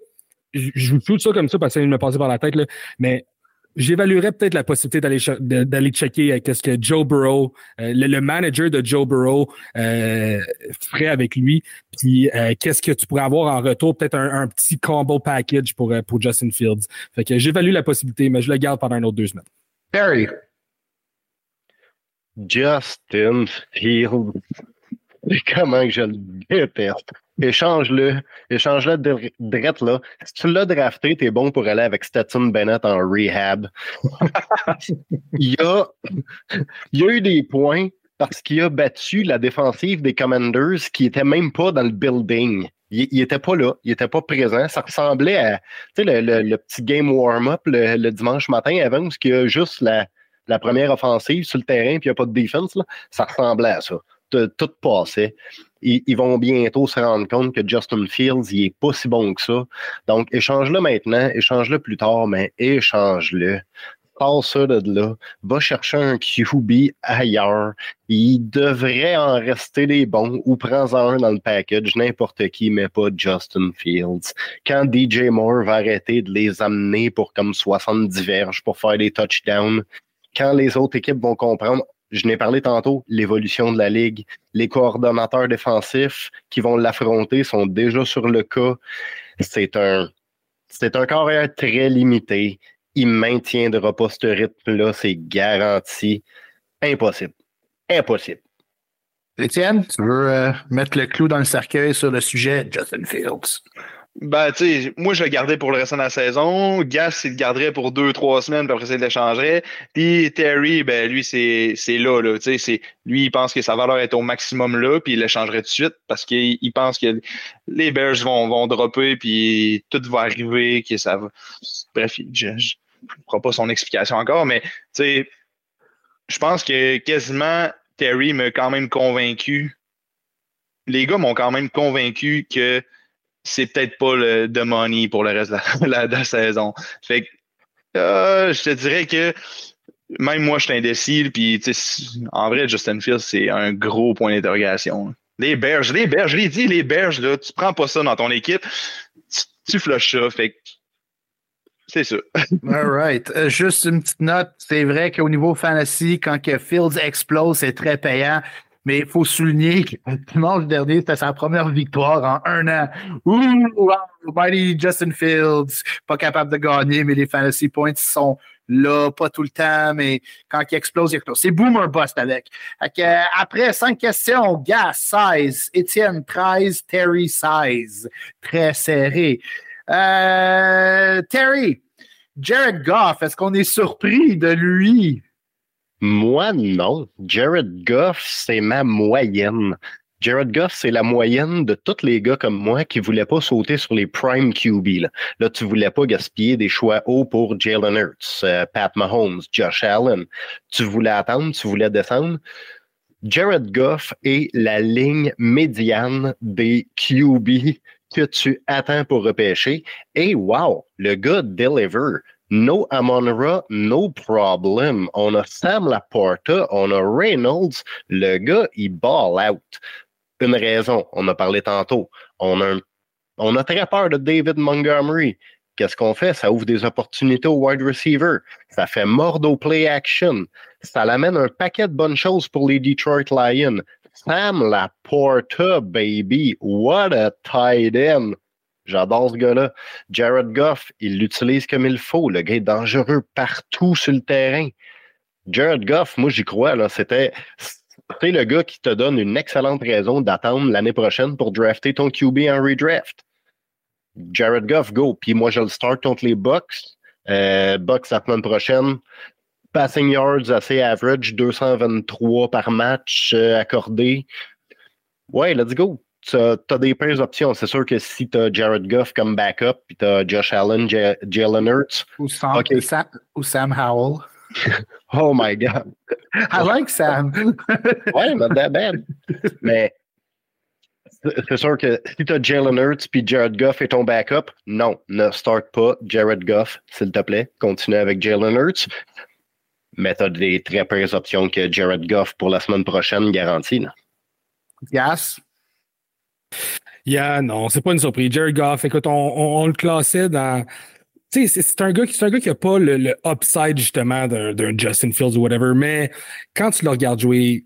Speaker 4: je vous tout ça comme ça parce ça me passait par la tête, là, mais j'évaluerais peut-être la possibilité d'aller checker qu'est-ce que Joe Burrow, euh, le, manager de Joe Burrow euh, ferait avec lui, puis qu'est-ce que tu pourrais avoir en retour, peut-être un, petit combo package pour, pour Justin Fields. Fait que j'évalue la possibilité, mais je le garde pendant un autre deux semaines.
Speaker 2: Perry.
Speaker 5: Justin Fields. Comment je le déteste? Échange-le. Échange-le direct là. Si tu l'as drafté, t'es bon pour aller avec Stetson Bennett en rehab. il, y a, eu des points parce qu'il a battu la défensive des Commanders qui était même pas dans le building. Il, il était pas là, il était pas présent. Ça ressemblait à le, petit game warm-up le, dimanche matin avant où il y a juste la, la première offensive sur le terrain puis il n'y a pas de défense. Là. Ça ressemblait à ça tout passait. Ils, vont bientôt se rendre compte que Justin Fields, il est pas si bon que ça. Donc, échange-le maintenant, échange-le plus tard, mais échange-le. Passe ça de là. Va chercher un QB ailleurs. Il devrait en rester des bons ou prends-en un dans le package, n'importe qui, mais pas Justin Fields. Quand DJ Moore va arrêter de les amener pour comme 70 verges pour faire des touchdowns, quand les autres équipes vont comprendre, je n'ai parlé tantôt, l'évolution de la Ligue. Les coordonnateurs défensifs qui vont l'affronter sont déjà sur le cas. C'est un, c'est un carrière très limité. il maintiendra pas ce rythme-là, c'est garanti. Impossible. Impossible.
Speaker 2: Étienne, tu veux euh, mettre le clou dans le cercueil sur le sujet Justin Fields?
Speaker 3: Ben, tu sais, moi, je le gardais pour le restant de la saison. Gas, il le garderait pour deux, trois semaines, puis après ça, il l'échangerait. Puis Terry, ben, lui, c'est là, là. Tu sais, lui, il pense que sa valeur est au maximum là, puis il l'échangerait tout de suite parce qu'il pense que les Bears vont, vont dropper, puis tout va arriver, que ça va. Bref, je ne ferai pas son explication encore, mais, tu sais, je pense que quasiment Terry m'a quand même convaincu. Les gars m'ont quand même convaincu que c'est peut-être pas le de money pour le reste de la, saison. Fait que euh, je te dirais que même moi, je suis indécis. Puis, en vrai, Justin Fields, c'est un gros point d'interrogation. Les Bears, les Bears, je l'ai dit, les Bears, là, tu prends pas ça dans ton équipe, tu, flushes ça. Fait que c'est ça.
Speaker 2: All right. Euh, juste une petite note. C'est vrai qu'au niveau fantasy, quand que Fields explose, c'est très payant. Mais il faut souligner que dimanche dernier, c'était sa première victoire en un an. Ouh, wow, mighty Justin Fields, pas capable de gagner, mais les fantasy points sont là, pas tout le temps, mais quand il explose, il explose. C'est boomer bust avec. après cinq questions, Gas, size, Étienne, 13, Terry, size. Très serré. Euh, Terry, Jared Goff, est-ce qu'on est surpris de lui?
Speaker 5: Moi, non. Jared Goff, c'est ma moyenne. Jared Goff, c'est la moyenne de tous les gars comme moi qui ne voulaient pas sauter sur les prime QB. Là, tu ne voulais pas gaspiller des choix hauts pour Jalen Hurts, euh, Pat Mahomes, Josh Allen. Tu voulais attendre, tu voulais descendre. Jared Goff est la ligne médiane des QB que tu attends pour repêcher. Et wow, le gars deliver. No Amon-Ra, no problem. On a Sam Laporta, on a Reynolds. Le gars, il ball out. Une raison, on a parlé tantôt. On a, on a très peur de David Montgomery. Qu'est-ce qu'on fait? Ça ouvre des opportunités au wide receiver. Ça fait mordre au play action. Ça l'amène un paquet de bonnes choses pour les Detroit Lions. Sam Laporta, baby. What a tight end. J'adore ce gars-là. Jared Goff, il l'utilise comme il faut. Le gars est dangereux partout sur le terrain. Jared Goff, moi, j'y crois. C'était le gars qui te donne une excellente raison d'attendre l'année prochaine pour drafter ton QB en redraft. Jared Goff, go. Puis moi, je le start contre les Bucks. Euh, Bucks la semaine prochaine. Passing yards assez average, 223 par match euh, accordé. Ouais, let's go tu as, des pires options. C'est sûr que si tu as Jared Goff comme backup, puis tu as Josh Allen, Jalen Hurts.
Speaker 2: Ou Sam, Sam, ou Sam Howell.
Speaker 5: oh my God.
Speaker 2: I like Sam.
Speaker 5: ouais, not that bad. Mais c'est sûr que si tu as Jalen Hurts puis Jared Goff est ton backup, non, ne start pas Jared Goff, s'il te plaît. Continue avec Jalen Hurts. Mais tu as des très pires options que Jared Goff pour la semaine prochaine, garantie.
Speaker 2: Yes.
Speaker 4: Yeah, non, c'est pas une surprise. Jared Goff, écoute, on, le classait dans. Tu sais, c'est un gars qui un gars qui a pas le, upside justement d'un Justin Fields ou whatever, mais quand tu le regardes jouer,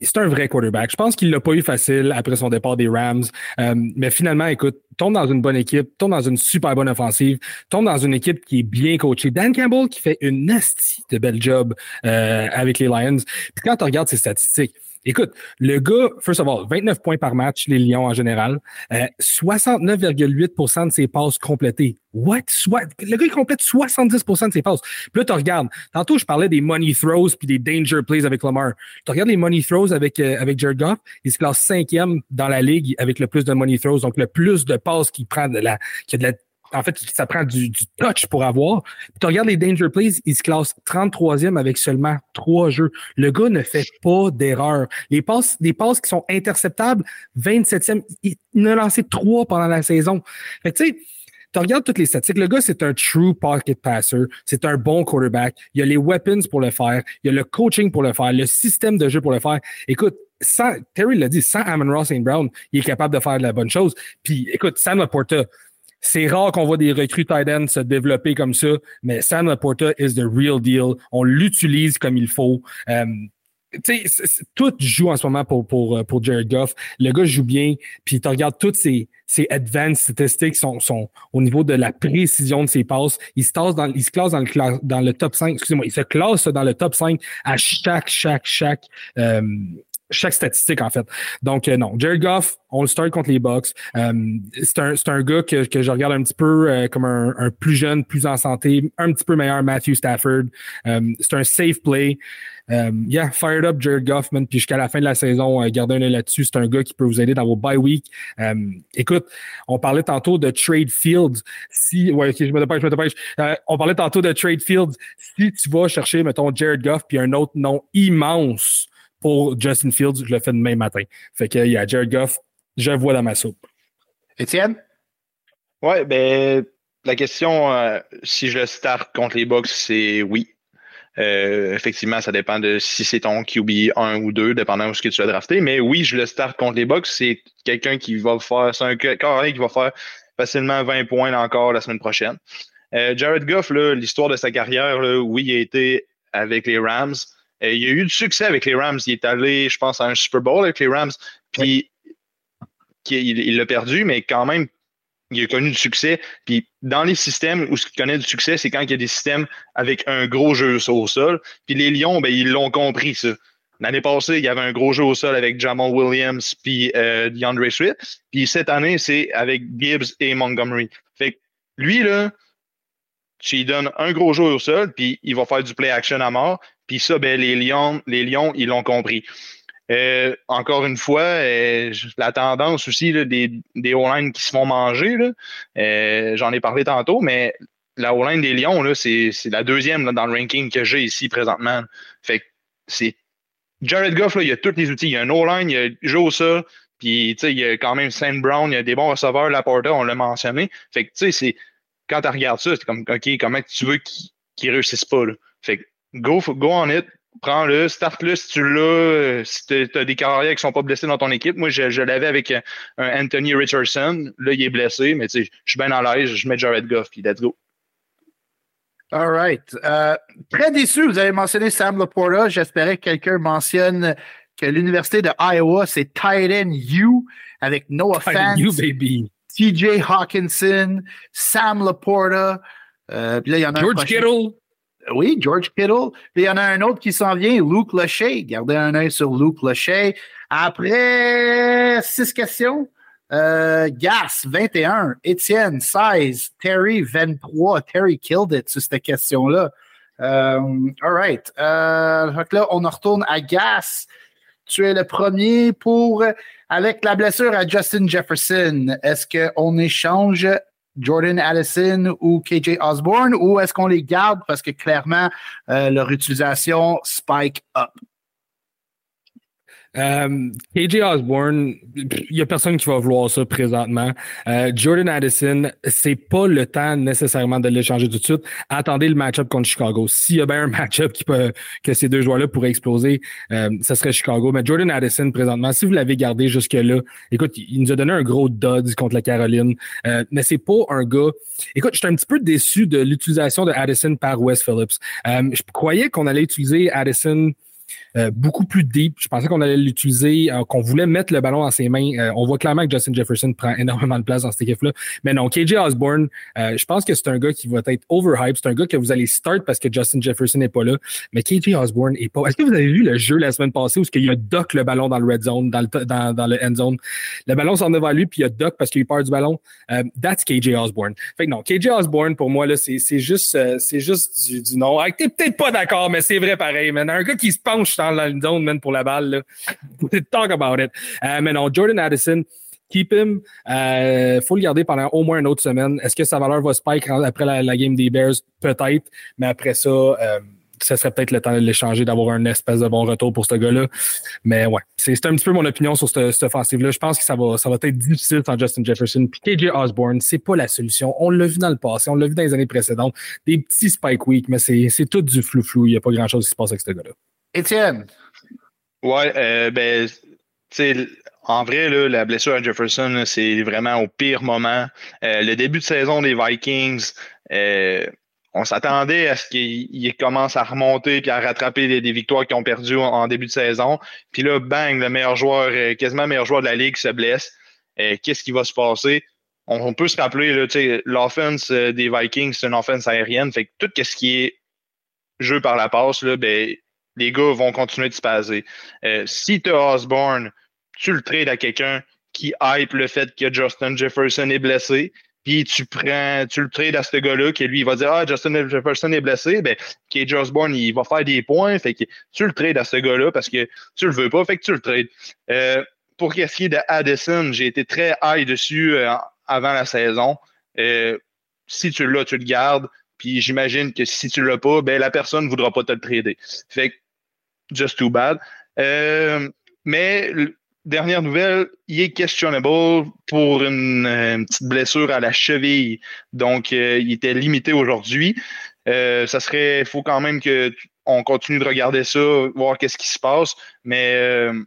Speaker 4: c'est un vrai quarterback. Je pense qu'il l'a pas eu facile après son départ des Rams. Euh, mais finalement, écoute, tombe dans une bonne équipe, tombe dans une super bonne offensive, tombe dans une équipe qui est bien coachée. Dan Campbell qui fait une nasty de bel job euh, avec les Lions. Puis quand tu regardes ses statistiques, Écoute, le gars, first of all, 29 points par match, les Lions en général, 69,8% euh, de ses passes complétées. What? Soit, le gars, il complète 70% de ses passes. Puis là, tu regardes. Tantôt, je parlais des money throws puis des danger plays avec Lamar. Tu regardes les money throws avec, euh, avec Jared Goff. Il se classe cinquième dans la ligue avec le plus de money throws. Donc, le plus de passes qu'il prend de la, qui a de la en fait, ça prend du, touch pour avoir. tu regardes les Danger Plays, il se classe 33e avec seulement trois jeux. Le gars ne fait pas d'erreur. Les passes qui sont interceptables, 27e. Il en a lancé trois pendant la saison. Fait tu sais, tu regardes toutes les statistiques. Le gars, c'est un true pocket passer. C'est un bon quarterback. Il y a les weapons pour le faire. Il y a le coaching pour le faire. Le système de jeu pour le faire. Écoute, sans, Terry l'a dit, sans Amon Ross et Brown, il est capable de faire de la bonne chose. Puis, écoute, Sam Laporta, c'est rare qu'on voit des recrues tight end se développer comme ça, mais Sam Laporta is the real deal. On l'utilise comme il faut. Euh, tu sais, tout joue en ce moment pour, pour, pour Jared Goff. Le gars joue bien, puis tu regardes toutes ses, ses advanced statistiques sont, sont au niveau de la précision de ses passes. Il se, tasse dans, il se classe dans le, dans le top 5, excusez-moi, il se classe dans le top 5 à chaque, chaque, chaque, euh, chaque statistique, en fait. Donc, euh, non. Jared Goff, on le start contre les Bucks. Euh, c'est un, un, gars que, que, je regarde un petit peu euh, comme un, un, plus jeune, plus en santé, un petit peu meilleur Matthew Stafford. c'est un safe play. yeah, fired up Jared Goff, man. Puis jusqu'à la fin de la saison, gardez un œil là-dessus. C'est un gars qui peut vous aider dans vos bye week. écoute, on parlait tantôt de trade fields. Si, ouais, ok, je me dépêche, je me dépêche. on parlait tantôt de trade fields. Si tu vas chercher, mettons, Jared Goff, puis un autre nom immense pour Justin Fields, je le fais demain matin. Fait qu'il y a Jared Goff, je vois dans ma soupe.
Speaker 2: Étienne?
Speaker 3: Ouais, ben, la question, euh, si je le start contre les Bucks, c'est oui. Euh, effectivement, ça dépend de si c'est ton QB 1 ou 2, dépendant de ce que tu as drafté. Mais oui, je le start contre les Bucks. C'est quelqu'un qui va faire, c'est un carré qui va faire facilement 20 points encore la semaine prochaine. Euh, Jared Goff, l'histoire de sa carrière, là, oui, il a été avec les Rams. Euh, il a eu du succès avec les Rams. Il est allé, je pense, à un Super Bowl avec les Rams. Puis il l'a perdu, mais quand même, il a connu du succès. Puis dans les systèmes où ce qu'il connaît du succès, c'est quand il y a des systèmes avec un gros jeu au sol. Puis les Lions, ben, ils l'ont compris, ça. L'année passée, il y avait un gros jeu au sol avec Jamal Williams puis euh, DeAndre Swift. Puis cette année, c'est avec Gibbs et Montgomery. Fait que lui, là, tu lui donnes un gros jeu au sol, puis il va faire du play action à mort. Puis ça, ben, les Lions, les Lions, ils l'ont compris. Euh, encore une fois, euh, la tendance aussi des, des O-line qui se font manger, euh, j'en ai parlé tantôt, mais la O-line des Lions, c'est, la deuxième dans le ranking que j'ai ici présentement. Fait que c'est Jared Goff, là, il a tous les outils. Il y a un O-line, il a jeu au sol, puis il y a quand même Saint Brown, il y a des bons receveurs, Laporta, on l'a mentionné. Fait que tu sais, c'est quand tu regardes ça, c'est comme OK, comment tu veux qu'ils qu réussissent pas? Là? Fait que go, go on it, prends-le, start-le si tu l'as, si tu as des carrières qui sont pas blessés dans ton équipe. Moi, je, je l'avais avec un, Anthony Richardson. Là, il est blessé, mais tu sais, je suis bien à l'aise, je mets Jared Goff, puis let's go.
Speaker 2: All right. Euh, très déçu, vous avez mentionné Sam Laporta. J'espérais que quelqu'un mentionne que l'Université de Iowa, c'est Titan U avec no offense.
Speaker 4: U, baby.
Speaker 2: TJ Hawkinson, Sam Laporta. Euh, puis là, il y en a
Speaker 4: George Kittle.
Speaker 2: Oui, George Kittle. Puis il y en a un autre qui s'en vient, Luke Lachey. Gardez un œil sur Luke Lachey. Après six questions, euh, Gas, 21. Étienne, 16. Terry, 23. Terry killed it sur cette question-là. Euh, all right. Euh, donc là, on retourne à Gas. Tu es le premier pour, avec la blessure à Justin Jefferson, est-ce qu'on échange Jordan Addison ou KJ Osborne ou est-ce qu'on les garde parce que clairement euh, leur utilisation spike up?
Speaker 4: Euh, KJ Osborne, il n'y a personne qui va vouloir ça présentement. Euh, Jordan Addison, c'est pas le temps nécessairement de l'échanger tout de suite. Attendez le match-up contre Chicago. S'il y a bien un match-up qui peut, que ces deux joueurs-là pourraient exploser, euh, ce serait Chicago. Mais Jordan Addison, présentement, si vous l'avez gardé jusque-là, écoute, il nous a donné un gros dud contre la Caroline. Euh, mais c'est pas un gars. Écoute, je suis un petit peu déçu de l'utilisation de Addison par Wes Phillips. Euh, je croyais qu'on allait utiliser Addison euh, beaucoup plus deep. Je pensais qu'on allait l'utiliser, euh, qu'on voulait mettre le ballon dans ses mains. Euh, on voit clairement que Justin Jefferson prend énormément de place dans cette équipe-là. Mais non, KJ Osborne, je pense que c'est un gars qui va être overhyped. C'est un gars que vous allez start parce que Justin Jefferson n'est pas là. Mais KJ Osborne est pas. Est-ce que vous avez vu le jeu la semaine passée où il y a doc le ballon dans le red zone, dans le, end zone? Le ballon s'en va à lui, puis il y a doc parce qu'il perd du ballon. that's KJ Osborne. Fait que non, KJ Osborne, pour moi, c'est, juste, juste du, du non. T'es peut-être pas d'accord, mais c'est vrai pareil. Un gars qui se penche dans la zone, man, pour la balle. Talk about it. Euh, mais non, Jordan Addison, keep him. Euh, faut le garder pendant au moins une autre semaine. Est-ce que sa valeur va spike après la, game des Bears? Peut-être. Mais après ça, euh, ça serait peut-être le temps de l'échanger, d'avoir un espèce de bon retour pour ce gars-là. Mais ouais, c'est un petit peu mon opinion sur cette, cette offensive-là. Je pense que ça va, ça va être difficile sans Justin Jefferson. Puis KJ Osborne, c'est pas la solution. On l'a vu dans le passé, on l'a vu dans les années précédentes. Des petits spike week, mais c'est tout du flou-flou. Il n'y a pas grand-chose qui se passe avec ce gars-là.
Speaker 2: Étienne?
Speaker 3: Ouais, euh, ben, tu en vrai, là, la blessure à Jefferson, c'est vraiment au pire moment. Euh, le début de saison des Vikings, euh, on s'attendait à ce qu'il commence à remonter puis à rattraper des, victoires qu'ils ont perdues en, début de saison. Puis là, bang, le meilleur joueur, euh, quasiment le meilleur joueur de la ligue se blesse. Qu'est-ce qui va se passer? On, peut se rappeler, l'offense des Vikings, c'est une offense aérienne. Fait que tout ce qui est jeu par la passe, là, ben, les gars vont continuer de se passer. si tu as Osborne, tu le trades à quelqu'un qui hype le fait que Justin Jefferson est blessé, puis tu prends, tu le trades à ce gars-là, qui lui, il va dire Ah, Justin Jefferson est blessé, ben, KJ Osborne, il va faire des points, fait que tu le trades à ce gars-là parce que tu le veux pas, fait que tu le trades. Euh, pour qu'est-ce qui est de Addison, j'ai été très high dessus euh, avant la saison. Euh, si tu l'as, tu le gardes. Puis j'imagine que si tu l'as pas, ben la personne ne voudra pas te le trader. Fait que, just too bad. mais dernière nouvelle, il est questionable pour une, petite blessure à la cheville. Donc, euh, il était limité aujourd'hui. Euh, ça serait, il faut quand même que on continue de regarder ça, voir qu'est-ce qui se passe. Mais euh,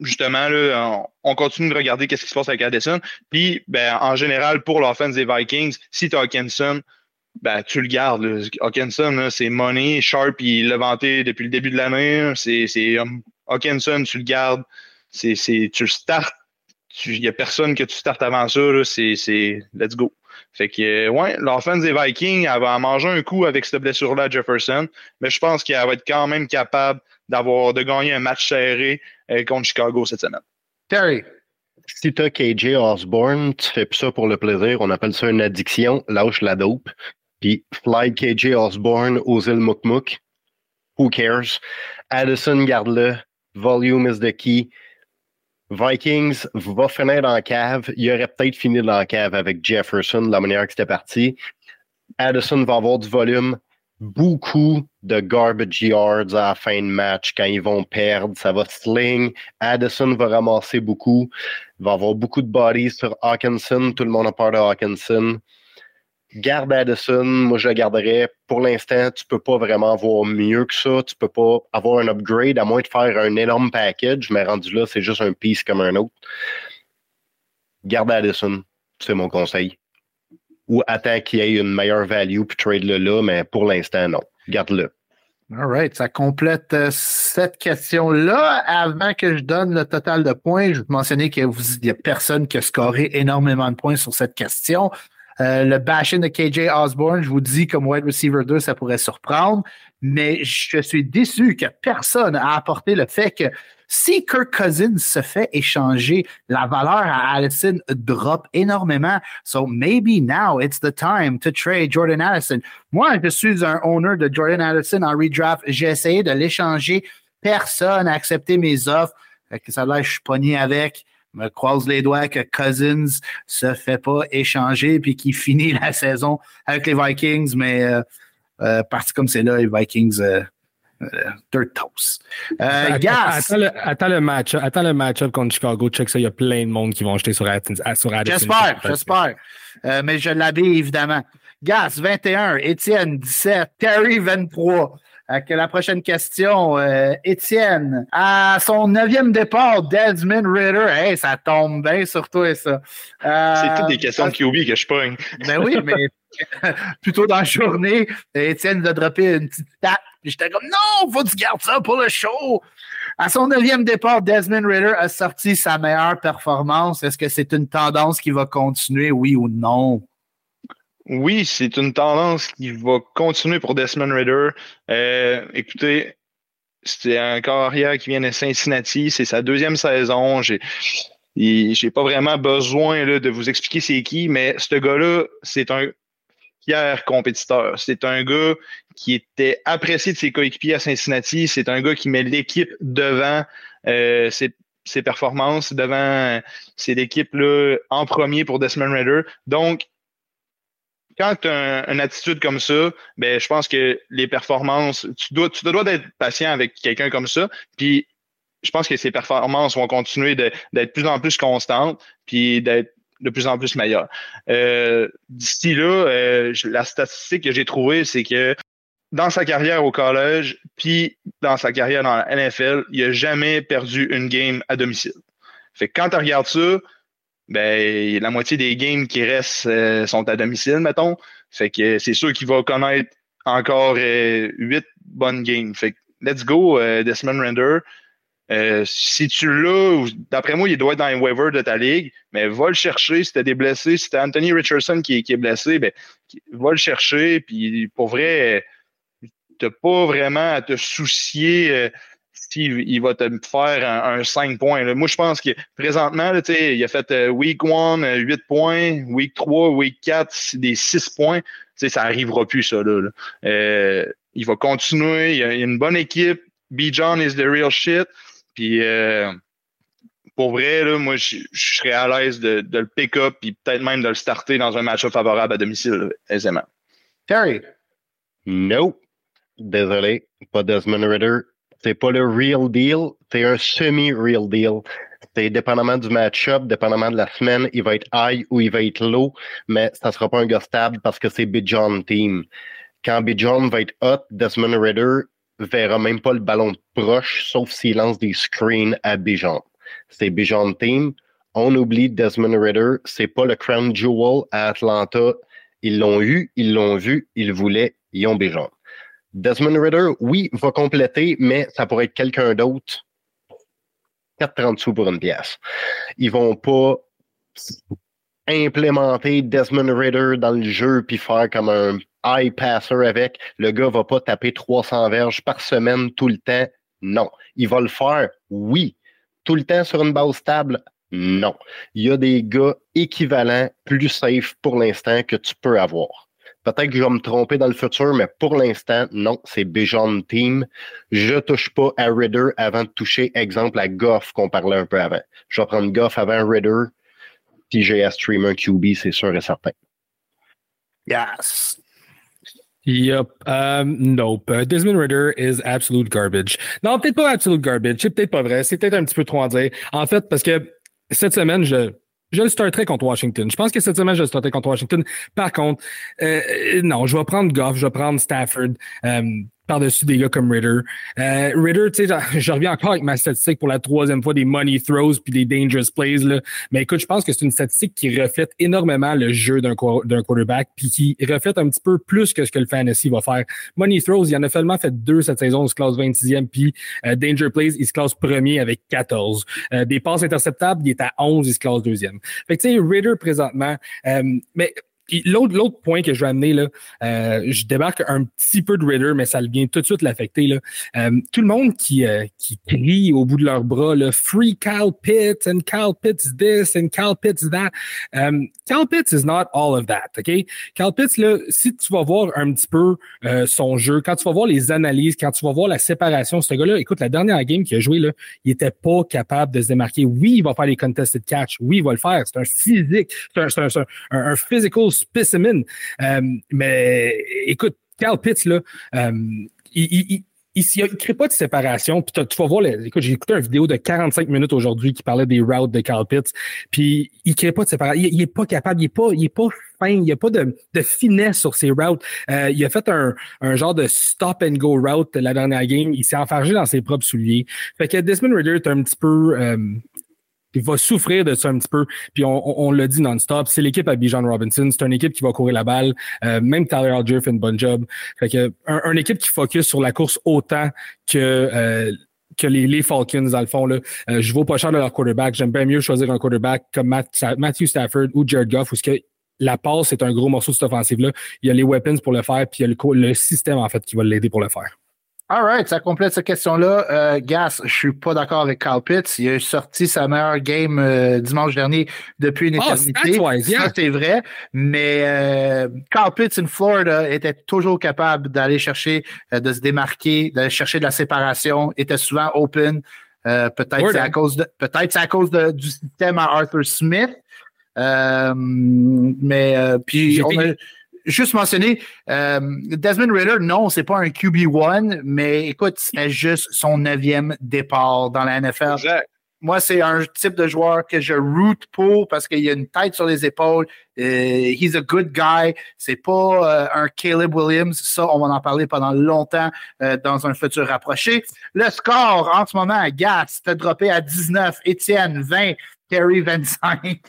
Speaker 3: justement, là, on, continue de regarder qu'est-ce qui se passe avec Addison. Puis, ben, en général, pour l'offense des Vikings, si tu Hawkinson, ben, tu le gardes. Hawkinson, c'est money. Sharp, il l'a vanté depuis le début de l'année. C'est Hawkinson, tu le gardes c'est, c'est, tu startes, il n'y a personne que tu startes avant ça, c'est, c'est let's go. Fait que, ouais, l'offense des Vikings, elle va manger un coup avec cette blessure-là Jefferson, mais je pense qu'elle va être quand même capable d'avoir, de gagner un match serré euh, contre Chicago cette semaine.
Speaker 2: Terry.
Speaker 5: Si tu as KJ Osborne, tu fais ça pour le plaisir. On appelle ça une addiction. Lâche la dope. Puis fly KJ Osborne aux îles Mukmuk. Who cares? Addison, garde-le. Volume is the key. Vikings va finir dans la cave. Il aurait peut-être fini dans la cave avec Jefferson, la manière que c'était parti. Addison va avoir du volume. Beaucoup de garbage yards à la fin de match quand ils vont perdre. Ça va sling. Addison va ramasser beaucoup. Il va avoir beaucoup de bodies sur Hawkinson. Tout le monde a peur de Hawkinson garde Addison, moi je le garderais. Pour l'instant, tu peux pas vraiment avoir mieux que ça. Tu peux pas avoir un upgrade à moins de faire un énorme package, mais rendu là, c'est juste un piece comme un autre. Garde Addison, c'est mon conseil. Ou attends qu'il y ait une meilleure value puis trade-le là, mais pour l'instant, non. Garde-le.
Speaker 2: All right, ça complète euh, cette question-là. Avant que je donne le total de points, je vais mentionner qu'il n'y a personne qui a scoré énormément de points sur cette question. Euh, le bashing de KJ Osborne, je vous dis, comme wide receiver 2, ça pourrait surprendre, mais je suis déçu que personne a apporté le fait que si Kirk Cousins se fait échanger, la valeur à Allison drop énormément. So maybe now it's the time to trade Jordan Allison. Moi, je suis un owner de Jordan Allison en redraft. J'ai essayé de l'échanger. Personne n'a accepté mes offres. Ça là, je suis pogné avec me croise les doigts que Cousins se fait pas échanger puis qu'il finit la saison avec les Vikings, mais euh, euh parti comme c'est là, les Vikings euh, euh dirt toast.
Speaker 4: Attends, le, attends, le match, attends le match-up contre Chicago. Check ça, il y a plein de monde qui vont acheter sur Addison.
Speaker 2: J'espère, j'espère. mais je l'habille évidemment. Gas 21, Étienne 17, Terry 23. Avec la prochaine question, euh, Étienne, à son neuvième départ, Desmond Ritter, hey, ça tombe bien sur toi, ça.
Speaker 3: Euh, c'est toutes des questions de QB que je pogne.
Speaker 2: Ben oui, mais plutôt dans la journée, Étienne nous a droppé une petite tape. J'étais comme, non, faut que tu gardes ça pour le show. À son neuvième départ, Desmond Ritter a sorti sa meilleure performance. Est-ce que c'est une tendance qui va continuer, oui ou non?
Speaker 3: Oui, c'est une tendance qui va continuer pour Desmond Ritter. Euh, écoutez, c'est un carrière qui vient de Cincinnati, c'est sa deuxième saison. J'ai j'ai pas vraiment besoin là, de vous expliquer c'est qui, mais ce gars-là, c'est un fier compétiteur. C'est un gars qui était apprécié de ses coéquipiers à Cincinnati. C'est un gars qui met l'équipe devant euh, ses, performances, devant c'est l'équipe là en premier pour Desmond Ritter. Donc, quand tu as une attitude comme ça, ben, je pense que les performances, tu dois, tu dois être patient avec quelqu'un comme ça. Puis, je pense que ses performances vont continuer d'être de plus en plus constantes, puis d'être de plus en plus meilleures. Euh, D'ici là, euh, la statistique que j'ai trouvée, c'est que dans sa carrière au collège, puis dans sa carrière dans la NFL, il n'a jamais perdu une game à domicile. Fait que quand tu regardes ça, ben, la moitié des games qui restent euh, sont à domicile, mettons. Fait que c'est sûr qu'il va connaître encore huit bonnes games. Fait que let's go, Desmond Render. si tu l'as, d'après moi, il doit être dans les waivers de ta ligue, mais va le chercher si t'as des blessés. Si t'as Anthony Richardson qui, qui, est blessé, ben, va le chercher. Puis pour vrai, t'as pas vraiment à te soucier il va te faire un, 5 points. Moi, je pense que présentement, il a fait euh, week 1, 8 euh, points, week 3, week 4, des 6 points. ça n'arrivera plus, ça. Euh, il va continuer. Il y a une bonne équipe. B. John is the real shit. Puis, pour vrai, moi, je, serais à l'aise de, le pick-up et peut-être même de le starter dans un match favorable à domicile, aisément.
Speaker 2: Terry?
Speaker 5: No. Désolé. Pas Desmond Ritter. C'est pas le real deal, c'est un semi-real deal. C'est dépendamment du match-up, dépendamment de la semaine, il va être high ou il va être low, mais ça sera pas un gars stable parce que c'est Bijan team. Quand Bijan va être hot, Desmond Ritter verra même pas le ballon proche, sauf s'il lance des screens à Bijan. C'est Bijan team. On oublie Desmond Ritter, c'est pas le crown jewel à Atlanta. Ils l'ont eu, ils l'ont vu, ils voulaient, ils ont Bijan. Desmond Ritter, oui, va compléter, mais ça pourrait être quelqu'un d'autre. 4,30 sous pour une pièce. Ils vont pas implémenter Desmond Ritter dans le jeu puis faire comme un high passer avec. Le gars va pas taper 300 verges par semaine tout le temps. Non. Il va le faire, oui. Tout le temps sur une base stable, non. Il y a des gars équivalents, plus safe pour l'instant que tu peux avoir. Peut-être que je vais me tromper dans le futur, mais pour l'instant, non, c'est Bijan Team. Je touche pas à Ritter avant de toucher, exemple, à Goff qu'on parlait un peu avant. Je vais prendre Goff avant Ritter. TJS Streamer QB, c'est sûr et certain.
Speaker 2: Yes.
Speaker 4: Yep. Um, nope. Uh, Desmond Ritter is absolute garbage. Non, peut-être pas absolute garbage. C'est peut-être pas vrai. C'est peut-être un petit peu trop à dire. En fait, parce que cette semaine, je, je le starterai contre Washington. Je pense que cette semaine, je le starterai contre Washington. Par contre, euh, non, je vais prendre Goff, je vais prendre Stafford. Euh, par-dessus des gars comme Ritter. Euh, Ritter, tu sais, je, reviens encore avec ma statistique pour la troisième fois des money throws puis des dangerous plays. Là. Mais écoute, je pense que c'est une statistique qui reflète énormément le jeu d'un quarterback puis qui reflète un petit peu plus que ce que le fantasy va faire. Money throws, il en a seulement fait deux cette saison, il se classe 26e, puis euh, danger plays, il se classe premier avec 14. Euh, des passes interceptables, il est à 11, il se classe deuxième. Fait que tu sais, Ritter présentement, euh, L'autre, l'autre point que je vais amener, là, euh, je débarque un petit peu de Ritter, mais ça vient tout de suite l'affecter. Là. Euh, tout le monde qui, euh, qui crie au bout de leurs bras, là, Free Cal Pitts and Cal Pitts this and Cal Pitts that. Um, Cal Pitts is not all of that, OK? Cal Pitts, là, si tu vas voir un petit peu son jeu, quand tu vas voir les analyses, quand tu vas voir la séparation, ce gars-là, écoute, la dernière game qu'il a joué, là, il était pas capable de se démarquer. Oui, il va faire les contested catch. Oui, il va le faire. C'est un physique, c'est un, un, un, un physical spécimen. Euh, mais écoute, Carl Pitts, là, euh, il, il ne crée pas de séparation. Puis tu vas voir, écoute, j'ai écouté une vidéo de 45 minutes aujourd'hui qui parlait des routes de Carl Pitts. Puis il ne crée pas de séparation. Il, n'est pas capable, il n'est pas, il est pas fin, il n'y a pas de, de, finesse sur ses routes. Euh, il a fait un, un, genre de stop and go route la dernière game. Il s'est enfargé dans ses propres souliers. Fait que Desmond Ritter est un petit peu il va souffrir de ça un petit peu. Puis on, on, l'a dit non-stop, c'est l'équipe à Bijan Robinson. C'est une équipe qui va courir la balle. Euh, même Tyler Algier fait une bonne job. Fait que un, une équipe qui focus sur la course autant que euh, que les, les, Falcons, dans le fond. Là. Euh, je vaux pas cher de leur quarterback. J'aime bien mieux choisir un quarterback comme Matthew Stafford ou Jared Goff, où ce que la passe, c'est un gros morceau de cette offensive-là. Il y a les weapons pour le faire, puis il y a le, le système, en fait, qui va l'aider pour le faire.
Speaker 2: All right, ça complète cette question-là. Euh, Gas, je suis pas d'accord avec Carl Pitts. Il a sorti sa meilleure game euh, dimanche dernier depuis une oh, éternité. Ça, c'est vrai. Mais euh, Carl Pitts in Florida était toujours capable d'aller chercher, euh, de se démarquer, d'aller chercher de la séparation, était souvent open. peut-être c'est à cause de peut-être c'est à cause de, du système à Arthur Smith. mais puis on a, juste mentionner, euh, Desmond Ritter, non, c'est pas un QB1, mais écoute, c'est juste son neuvième départ dans la NFL. Moi, c'est un type de joueur que je root pour parce qu'il a une tête sur les épaules. Euh, he's a good guy. C'est pas euh, un Caleb Williams. Ça, on va en parler pendant longtemps dans un futur rapproché. Le score en ce moment, Gas, t'as droppé à 19, Étienne 20, Kerry 25.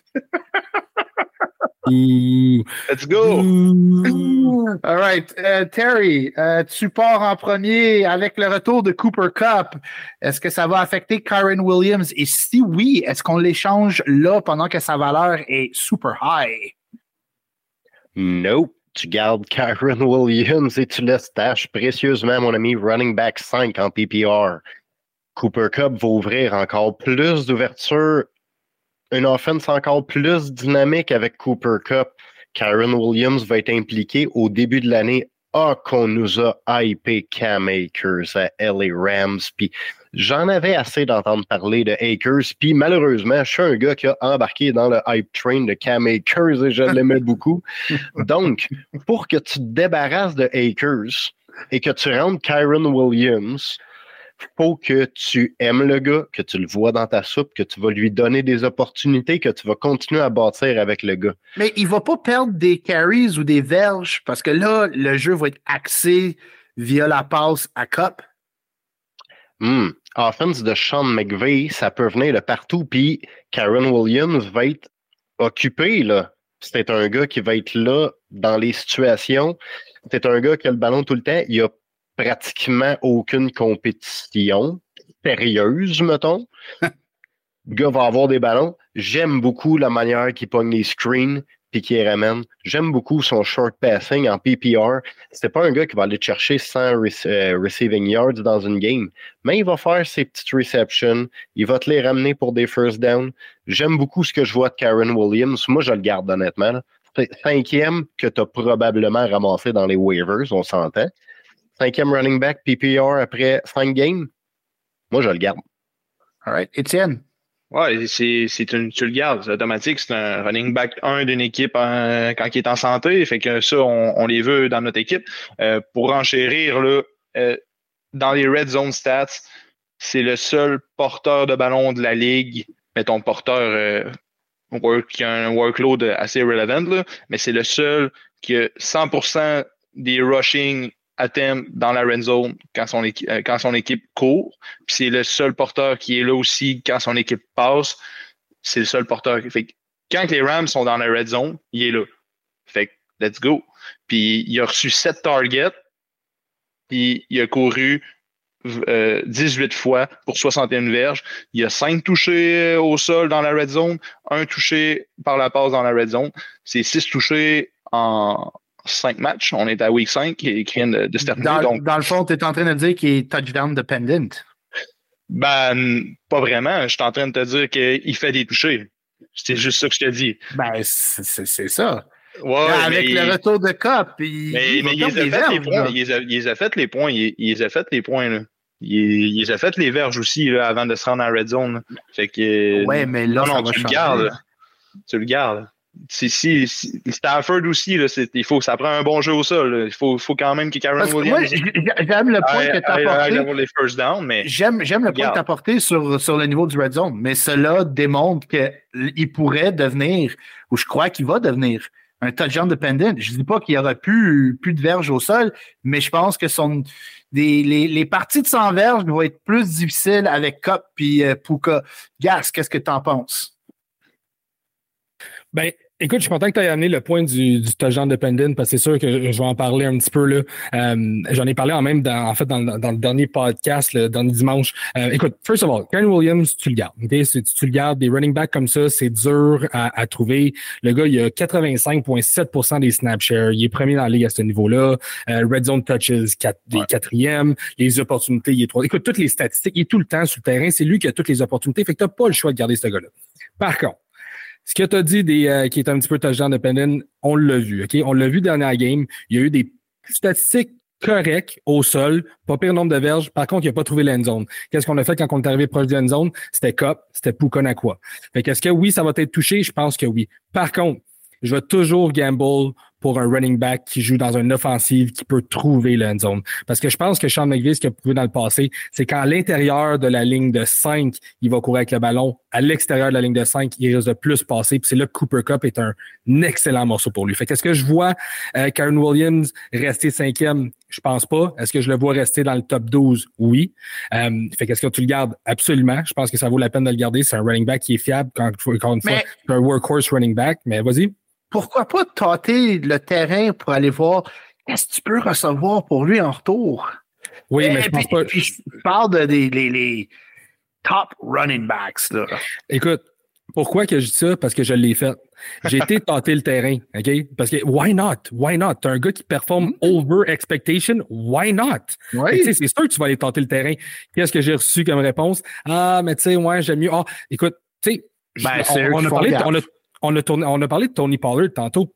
Speaker 3: Let's go!
Speaker 2: All right. Euh, Terry, euh, tu pars en premier avec le retour de Cooper Cup. Est-ce que ça va affecter Kyron Williams? Et si oui, est-ce qu'on l'échange là pendant que sa valeur est super high?
Speaker 5: Nope. Tu gardes Kyron Williams et tu laisses tâche précieusement, mon ami, running back 5 en PPR. Cooper Cup va ouvrir encore plus d'ouverture, une offense encore plus dynamique avec Cooper Cup. Kyron Williams va être impliqué au début de l'année. Ah, qu'on nous a hypé Cam Akers à LA Rams. Puis j'en avais assez d'entendre parler de Akers. Puis malheureusement, je suis un gars qui a embarqué dans le hype train de Cam Akers et je l'aimais beaucoup. Donc, pour que tu te débarrasses de Akers et que tu rentres Kyron Williams, faut que tu aimes le gars, que tu le vois dans ta soupe, que tu vas lui donner des opportunités, que tu vas continuer à bâtir avec le gars.
Speaker 2: Mais il va pas perdre des carries ou des verges parce que là, le jeu va être axé via la passe à Cup.
Speaker 5: Hmm. Offense de Sean McVay, ça peut venir de partout. Puis Karen Williams va être occupé, là. C'est un gars qui va être là dans les situations. C'est un gars qui a le ballon tout le temps. Il a pratiquement aucune compétition sérieuse, mettons. le gars va avoir des ballons. J'aime beaucoup la manière qu'il pogne les screens puis qu'il ramène. J'aime beaucoup son short passing en PPR. C'est pas un gars qui va aller chercher 100 rec- euh, receiving yards dans une game, mais il va faire ses petites receptions. Il va te les ramener pour des first down. J'aime beaucoup ce que je vois de Karen Williams. Moi, je le garde honnêtement. là. Cinquième que tu as probablement ramassé dans les waivers, on s'entend. Cinquième running back PPR après cinq games. Moi, je le garde.
Speaker 2: All right. Étienne?
Speaker 3: Ouais, c'est, une, tu le gardes, c'est automatique. C'est un running back 1 d'une équipe euh, quand il est en santé. Fait que ça, on, on les veut dans notre équipe. Euh, pour enchérir, là, euh, dans les red zone stats, c'est le seul porteur de ballon de la ligue. Mettons, porteur euh, work, qui a un workload assez relevant, là, mais c'est le seul qui a 100% des rushing attempts dans la red zone quand son, équipe, quand son équipe court. Puis c'est le seul porteur qui est là aussi quand son équipe passe. C'est le seul porteur. Fait que quand les Rams sont dans la red zone, il est là. Fait que let's go. Puis il a reçu 7 targets. Puis il a couru euh, 18 fois pour 61 verges. Il y a 5 touchés au sol dans la red zone, un touché par la passe dans la red zone. C'est 6 touchés en 5 matchs. On est à week 5 qui, qui vient de, de se terminer.
Speaker 2: Dans,
Speaker 3: donc,
Speaker 2: dans le fond, tu es en train de dire qu'il est touchdown dependent.
Speaker 3: ben, pas vraiment. Je suis en train de te dire qu'il fait des touchés. C'est juste ça que je te dis.
Speaker 2: Ben, c'est ça.
Speaker 3: Ouais,
Speaker 2: Avec le retour de Cup, il,
Speaker 3: Mais,
Speaker 2: il
Speaker 3: mais les a fait les points. Il les a, il les a fait les points. Il, a fait les points, là. Il, les a fait les verges aussi, là, avant de se rendre en red zone. Fait que.
Speaker 2: Ouais, mais là,
Speaker 3: non,
Speaker 2: ça
Speaker 3: non,
Speaker 2: va
Speaker 3: tu le gardes. Tu le gardes. Si, si, si- Stafford aussi, là, c'est- il faut, ça prend un bon jeu au sol. là. Il faut, faut quand même que Karen
Speaker 2: Parce que
Speaker 3: Williams
Speaker 2: j'aime le point que tu as apporté. J'aime, j'aime le point que
Speaker 3: Regarde.
Speaker 2: tu as apporté sur, sur le niveau du red zone, mais cela démontre qu'il pourrait devenir, ou je crois qu'il va devenir, un touchdown dependent. Je dis pas qu'il y aura plus, plus de verges au sol, mais je pense que son, des, les, les parties de 100 verges vont être plus difficiles avec Cup puis euh, Puka. Gas, qu'est-ce que tu en penses?
Speaker 4: Ben, écoute, je suis content que tu aies amené le point du, du touchdown dependent parce que c'est sûr que je vais en parler un petit peu là. Euh, J'en ai parlé en même dans, en fait dans, le- dans le dernier podcast, le dernier dimanche. Euh, écoute, first of all, Karen Williams, tu le gardes. Tu, tu le gardes. Des running backs comme ça, c'est dur à, à trouver. Le gars, il a 85,7% des snap shares. Il est premier dans la ligue à ce niveau-là. Euh, red zone touches, quatre, des quatrièmes. Les opportunités, il est trois. Écoute, toutes les statistiques, il est tout le temps sur le terrain. C'est lui qui a toutes les opportunités. Fait que tu pas le choix de garder ce gars-là. Par contre, ce que tu as dit des, euh, qui est un petit peu touchdown dependent, on l'a vu. OK? On l'a vu dernière game. Il y a eu des statistiques correctes au sol, pas pire nombre de verges. Par contre, il n'a pas trouvé l'end zone. Qu'est-ce qu'on a fait quand on est arrivé proche de l'end zone? C'était Cop, c'était Pukonakwa. Fait qu'est-ce que oui, ça va être touché? Je pense que oui. Par contre, je vais toujours gamble pour un running back qui joue dans une offensive qui peut trouver l'end zone. Parce que je pense que Sean McVay, ce qu'il a prouvé dans le passé, c'est qu'à l'intérieur de la ligne de 5, il va courir avec le ballon. À l'extérieur de la ligne de 5, il risque de plus passer. Puis c'est là que Cooper Cup est un excellent morceau pour lui. Fait qu'est-ce que je vois euh, Karen Williams rester cinquième? Je pense pas. Est-ce que je le vois rester dans le top 12? Oui. Euh, fait qu'est-ce que tu le gardes? Absolument. Je pense que ça vaut la peine de le garder. C'est un running back qui est fiable. Quand, encore une fois,
Speaker 2: Mais-
Speaker 4: c'est un workhorse running back. Mais vas-y.
Speaker 2: Pourquoi pas tâter le terrain pour aller voir qu'est-ce que tu peux recevoir pour lui en retour?
Speaker 4: Oui, mais
Speaker 2: Et
Speaker 4: je pense
Speaker 2: puis-
Speaker 4: pas.
Speaker 2: puis je parle de des, les, les top running backs. Là.
Speaker 4: Écoute, pourquoi que je dis ça? Parce que je l'ai fait. J'ai été tâter le terrain, OK? Parce que why not? Why not? T'as un gars qui performe over expectation, why not? Sais, C'est sûr que tu vas aller tenter le terrain. Qu'est-ce que j'ai reçu comme réponse? Ah, mais tu sais, ouais, j'aime mieux. Ah, écoute, tu sais,
Speaker 2: Ben,
Speaker 4: on- a parlé, on, a, on, a tourné- on a parlé de Tony Pollard tantôt.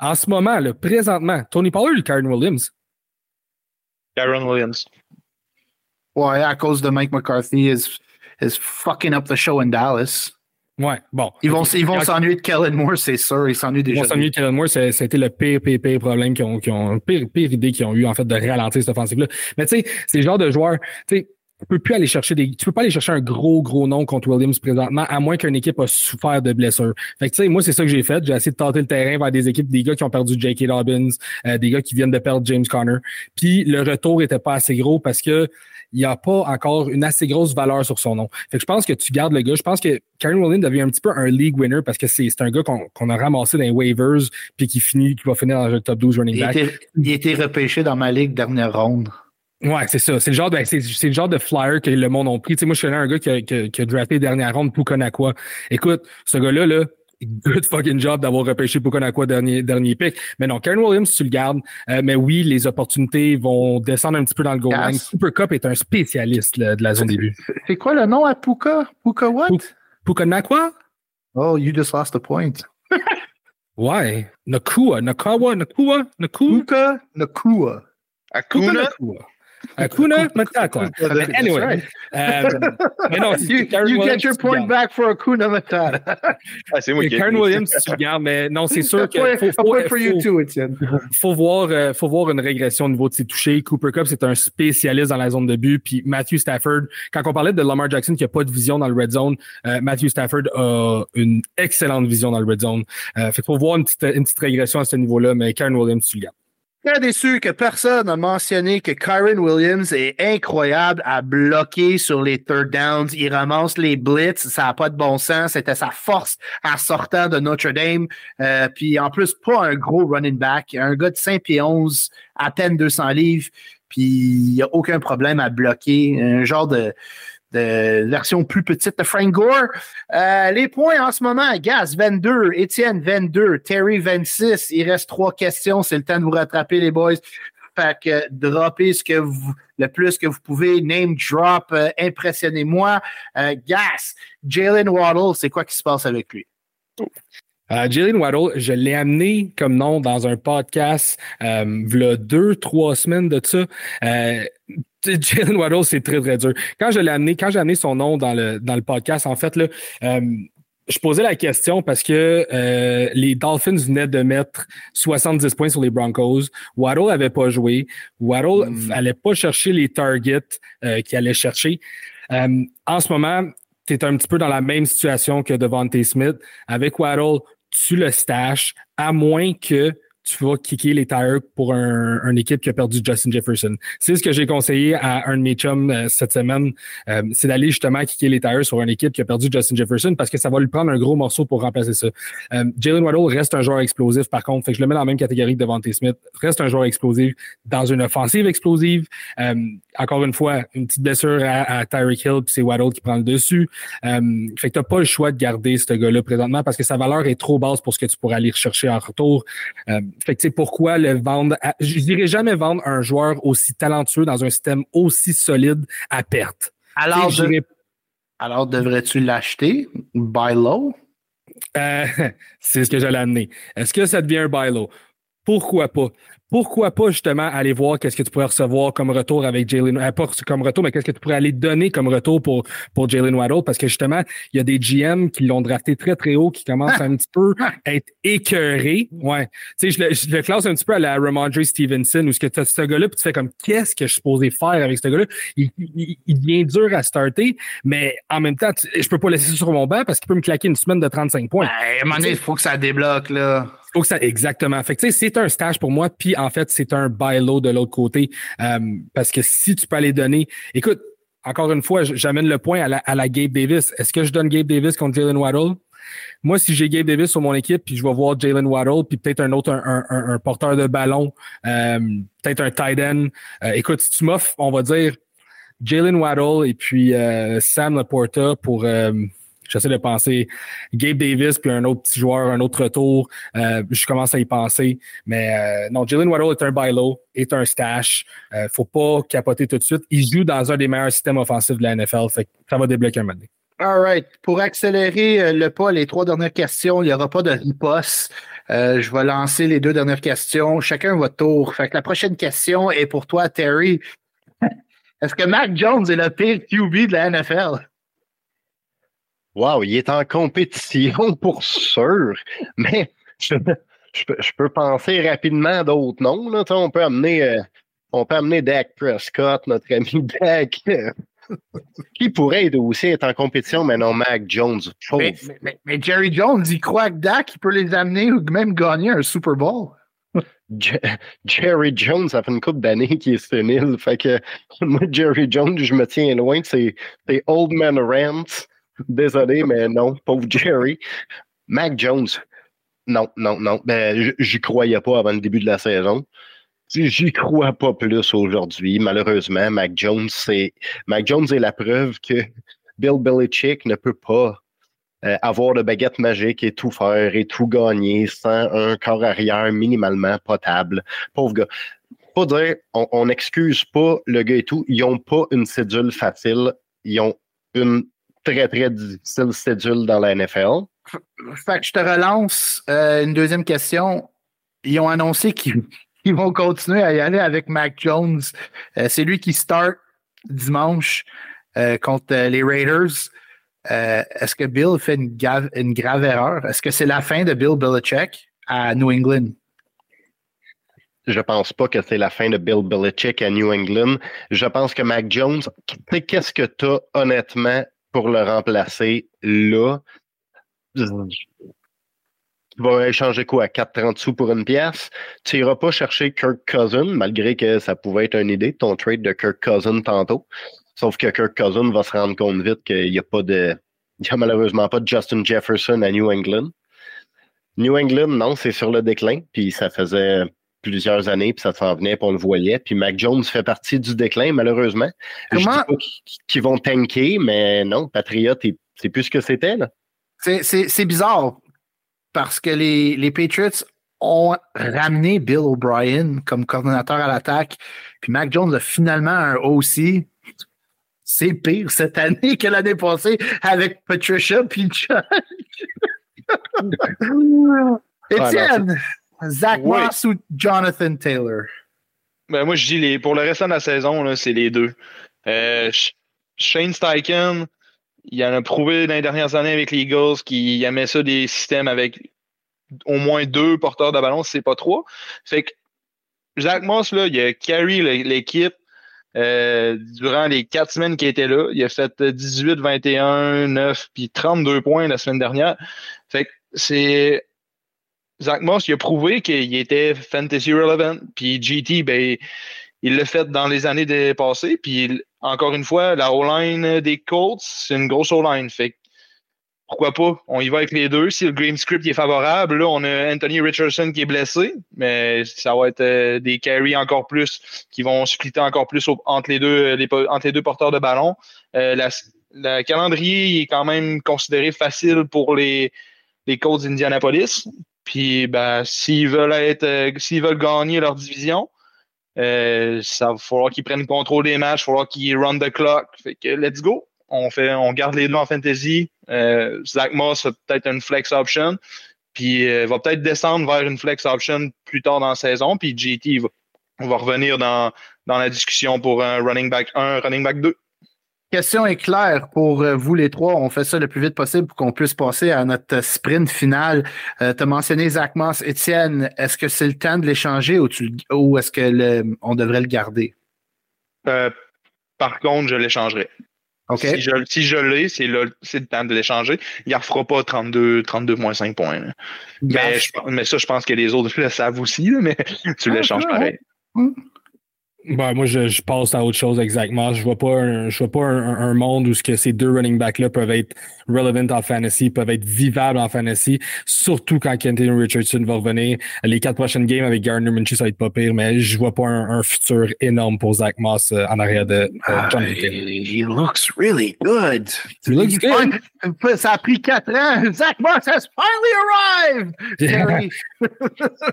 Speaker 4: En ce moment, là, présentement, Tony Pollard ou Karen Williams?
Speaker 3: Karen Williams.
Speaker 2: Ouais, à cause de Mike McCarthy is, is fucking up the show in Dallas.
Speaker 4: Ouais, bon.
Speaker 2: Ils vont ils s'ennuyer de Kellen Moore, c'est sûr. Ils s'ennuient
Speaker 4: Ils
Speaker 2: déjà.
Speaker 4: vont s'ennuyer de Kellen Moore, c'est- c'était le pire, pire, pire problème qu'ils ont, qu'ils ont, pire, pire idée qu'ils ont eu, en fait, de ralentir cette offensive-là. Mais tu sais, c'est le genre de joueur, tu sais, tu peux plus aller chercher des, tu peux pas aller chercher un gros, gros nom contre Williams présentement, à moins qu'une équipe a souffert de blessures. Fait que tu sais, moi, c'est ça que j'ai fait. J'ai essayé de tenter le terrain vers des équipes, des gars qui ont perdu J.K. Dobbins, euh, des gars qui viennent de perdre James Conner. Puis le retour était pas assez gros parce que il n'y a pas encore une assez grosse valeur sur son nom. Fait que je pense que tu gardes le gars. Je pense que Karen Williams devient un petit peu un league winner parce que c'est c'est un gars qu'on qu'on a ramassé dans les waivers puis qui finit, qui va finir dans le top 12 running
Speaker 2: Il
Speaker 4: back.
Speaker 2: il a été repêché dans ma ligue dernière ronde.
Speaker 4: Ouais, c'est ça. C'est le genre de, c'est, c'est le genre de flyer que le monde a pris. Tu sais, moi, je connais un gars qui a, qui a, qui a drafté dernière ronde Pukonakwa. Écoute, ce gars-là, là, good fucking job d'avoir repêché Pukonakwa dernier, dernier pick. Mais non, Karen Williams, tu le gardes. Euh, mais oui, les opportunités vont descendre un petit peu dans le goal line. Super Cup est un spécialiste là, de la zone début.
Speaker 2: C'est quoi le nom à Puka? Puka what?
Speaker 4: Puka. Pukonakwa?
Speaker 2: Oh, you just lost a point.
Speaker 4: Ouais. Nakua, Nakawa, Nakua, Nakua?
Speaker 2: Puka Nakua.
Speaker 3: Akuna?
Speaker 4: Nakua. Akuna Matata.
Speaker 2: That's
Speaker 4: Anyway. Euh, c'est
Speaker 2: You,
Speaker 4: Karen
Speaker 2: you
Speaker 4: Williams,
Speaker 2: get your point back for Akuna Matata.
Speaker 3: Ah, c'est moi
Speaker 4: Et
Speaker 3: qui ai
Speaker 4: Karen. Williams, tu le gardes, mais non, c'est sûr que
Speaker 2: point,
Speaker 4: faut,
Speaker 2: a
Speaker 4: faut-
Speaker 2: point for you
Speaker 4: faut-
Speaker 2: too, Étienne.
Speaker 4: faut voir, euh, faut voir une régression au niveau de ses touchés. Cooper Cup, c'est un spécialiste dans la zone de but. Puis Matthew Stafford, quand on parlait de Lamar Jackson qui a pas de vision dans le red zone, euh, Matthew Stafford a une excellente vision dans le red zone. Euh, fait faut voir une petite, une petite régression à ce niveau-là, mais Karen Williams, tu le gardes.
Speaker 2: Très déçu que personne n'a mentionné que Kyron Williams est incroyable à bloquer sur les third downs. Il ramasse les blitz, ça n'a pas de bon sens. C'était sa force en sortant de Notre Dame. Euh, puis en plus, pas un gros running back. Un gars de 5 pieds 11, à peine 200 livres. Puis il n'y a aucun problème à bloquer. Un genre de, version plus petite de Frank Gore. Euh, les points en ce moment, Gaz 22, Étienne 22, Terry 26. Il reste trois questions. C'est le temps de vous rattraper, les boys. Fait que droppez ce que vous, le plus que vous pouvez. Name drop, euh, impressionnez-moi. Euh, Gas, Jalen Waddle, c'est quoi qui se passe avec lui?
Speaker 4: Jalen Waddle, je l'ai amené comme nom dans un podcast euh, v'là deux, trois semaines de ça. Jalen Waddle, c'est très, très dur. Quand je l'ai amené, quand j'ai amené son nom dans le, dans le podcast, en fait, là, euh, je posais la question parce que euh, les Dolphins venaient de mettre 70 points sur les Broncos. Waddle avait pas joué. Waddle
Speaker 2: Mm.
Speaker 4: allait pas chercher les targets euh, qu'il allait chercher. Euh, en ce moment, tu es un petit peu dans la même situation que Devontae Smith. Avec Waddle, tu le stash, à moins que tu vas kicker les tires pour un, une équipe qui a perdu Justin Jefferson. C'est ce que j'ai conseillé à un de mes chums euh, cette semaine, euh, c'est d'aller justement kicker les tires sur une équipe qui a perdu Justin Jefferson parce que ça va lui prendre un gros morceau pour remplacer ça. Euh, Jalen Waddle reste un joueur explosif par contre, fait que je le mets dans la même catégorie que Devontae Smith. Reste un joueur explosif dans une offensive explosive. Euh, encore une fois, une petite blessure à, à Tyreek Hill, puis c'est Waddle qui prend le dessus. Euh, fait que t'as pas le choix de garder ce gars-là présentement parce que sa valeur est trop basse pour ce que tu pourrais aller rechercher en retour. Fait que tu sais pourquoi le vendre à- je dirais jamais vendre un joueur aussi talentueux dans un système aussi solide à perte.
Speaker 2: Alors, de- alors devrais-tu l'acheter? Buy low?
Speaker 4: Euh, c'est ce que j'allais amener. Est-ce que ça devient un buy low? Pourquoi pas? Pourquoi pas justement aller voir qu'est-ce que tu pourrais recevoir comme retour avec Jalen, euh, pas comme retour, mais qu'est-ce que tu pourrais aller donner comme retour pour, pour Jalen Waddle? Parce que justement, il y a des GM qui l'ont drafté très très haut, qui commencent un petit peu à être écœurés. Ouais. Tu sais, je le, je le classe un petit peu à la Ramondre Stevenson, où ce que tu as ce gars-là, puis tu fais comme qu'est-ce que je suis supposé faire avec ce gars-là? Il, il, il devient dur à starter, mais en même temps, tu- je peux pas laisser ça sur mon banc parce qu'il peut me claquer une semaine de 35 points.
Speaker 2: Ouais, à un moment donné, il faut que ça débloque, là.
Speaker 4: Que ça, exactement. Fait que, c'est un stage pour moi, puis en fait, c'est un buy low de l'autre côté. Euh, parce que si tu peux aller donner. Écoute, encore une fois, j'amène le point à la, à la Gabe Davis. Est-ce que je donne Gabe Davis contre Jalen Waddle? Moi, si j'ai Gabe Davis sur mon équipe, puis je vais voir Jalen Waddle, puis peut-être un autre, un, porteur de ballon, euh, peut-être un tight end. Euh, écoute, si tu m'offres, on va dire Jalen Waddle et puis euh, Sam Laporta pour J'essaie de penser Gabe Davis puis un autre petit joueur, un autre retour. Euh, je commence à y penser. Mais euh, non, Jalen Waddle est un buy low, est un stash. Euh, faut pas capoter tout de suite. Il joue dans un des meilleurs systèmes offensifs de la NFL. Fait ça va débloquer un moment
Speaker 2: All right. Pour accélérer le pas, les trois dernières questions, il n'y aura pas de riposte. je vais lancer les deux dernières questions. Chacun votre tour. Fait que la prochaine question est pour toi, Terry. Est-ce que Mac Jones est le pire QB de la NFL?
Speaker 5: Wow, il est en compétition pour sûr, mais je, peux, penser rapidement à d'autres noms. Là. On peut amener euh, on peut amener Dak Prescott, notre ami Dak. qui pourrait aussi être en compétition, mais non Mac Jones.
Speaker 2: Mais, mais, Jerry Jones, il croit que Dak il peut les amener ou même gagner un Super Bowl.
Speaker 5: Jerry Jones, ça fait une couple d'années qu'il est sénile. Fait que moi, Jerry Jones, je me tiens loin de ces Old Man Rants Désolé, mais non, pauvre Jerry. Mac Jones, non, non, non. Ben, j'y croyais pas avant le début de la saison. J'y crois pas plus aujourd'hui. Malheureusement, Mac Jones, c'est Mac Jones est la preuve que Bill Belichick ne peut pas euh, avoir de baguette magique et tout faire et tout gagner sans un corps arrière minimalement potable. Pauvre gars. On n'excuse pas le gars et tout. Ils n'ont pas une cédule facile. Ils ont une très, très difficile cédule dans la NFL.
Speaker 2: Fait que je te relance euh, une deuxième question. Ils ont annoncé qu'ils vont continuer à y aller avec Mac Jones. Euh, c'est lui qui start dimanche euh, contre les Raiders. Est-ce que Bill fait une, une grave erreur? Est-ce que c'est la fin de Bill Belichick à New England?
Speaker 5: Je pense pas que c'est la fin de Bill Belichick à New England. Je pense que Mac Jones, qu'est-ce que tu as honnêtement pour le remplacer là. Tu vas échanger quoi à 4,30 sous pour une pièce? Tu n'iras pas chercher Kirk Cousin, malgré que ça pouvait être une idée, ton trade de Kirk Cousin tantôt. Sauf que Kirk Cousin va se rendre compte vite qu'il n'y a pas de. Il a malheureusement pas de Justin Jefferson à New England. New England, non, c'est sur le déclin. Puis ça faisait plusieurs années, puis ça s'en venait, puis on le voyait. Puis Mac Jones fait partie du déclin, malheureusement. Je dis pas qu'ils vont tanker, mais non, Patriot, c'est plus ce que c'était.
Speaker 2: C'est bizarre parce que les, les Patriots ont ramené Bill O'Brien comme coordonnateur à l'attaque, puis Mac Jones a finalement un OC. C'est pire cette année que l'année passée avec Patricia puis Étienne, Zach Moss ou Jonathan Taylor?
Speaker 3: Ben, moi, je dis les, pour le restant de la saison, c'est les deux. Euh, Shane Steichen, il en a prouvé dans les dernières années avec les Eagles qu'il aimait ça des systèmes avec au moins deux porteurs de ballon, si c'est pas trois. Fait que Zach Moss, là, il a carry l'équipe euh, durant les quatre semaines qu'il était là. Il a fait 18, 21, 9 puis 32 points la semaine dernière. Fait que c'est Zach Moss, il a prouvé qu'il était fantasy relevant. Puis GT, ben, il l'a fait dans les années passées. Puis encore une fois, la O-line des Colts, c'est une grosse O-line. Fait pourquoi pas? On y va avec les deux. Si le Green Script est favorable, là, on a Anthony Richardson qui est blessé, mais ça va être euh, des carries encore plus qui vont splitter encore plus entre, les deux, entre les deux porteurs de ballon. Euh, le calendrier est quand même considéré facile pour les Colts d'Indianapolis. Puis ben, s'ils veulent être euh, s'ils veulent gagner leur division, euh, ça va falloir qu'ils prennent le contrôle des matchs, il va falloir qu'ils run the clock. Fait que let's go. On fait on garde les deux en fantasy. Euh, Zach Moss a peut-être une flex option. Puis euh, va peut-être descendre vers une flex option plus tard dans la saison. Puis GT va, va revenir dans, dans la discussion pour un running back 1, running back 2
Speaker 2: question est claire pour euh, vous les trois. On fait ça le plus vite possible pour qu'on puisse passer à notre sprint final. Euh, tu as mentionné Zach Moss. Étienne, est-ce que c'est le temps de l'échanger ou, ou est-ce qu'on devrait le garder?
Speaker 3: Euh, par contre, je l'échangerai. Si je, l'ai, c'est le, temps de l'échanger. Il ne refera pas 32, 32,5 points. Mais, ça, je pense que les autres le savent aussi, mais tu l'échanges ah, pareil.
Speaker 4: Ben, moi, je, je, passe à autre chose exactement. Je vois pas un, je vois pas un, un monde où ce que ces deux running backs-là peuvent être relevant en fantasy, peuvent être vivables en fantasy, surtout quand Kenton Richardson va revenir. Les quatre prochaines games avec Gardner Minshew, ça va être pas pire, mais je vois pas un, un futur énorme pour Zach Moss euh, en arrière de euh, John
Speaker 2: uh, he, looks really good.
Speaker 4: He looks good.
Speaker 2: Ça a pris quatre ans. Zach Moss has finally arrived.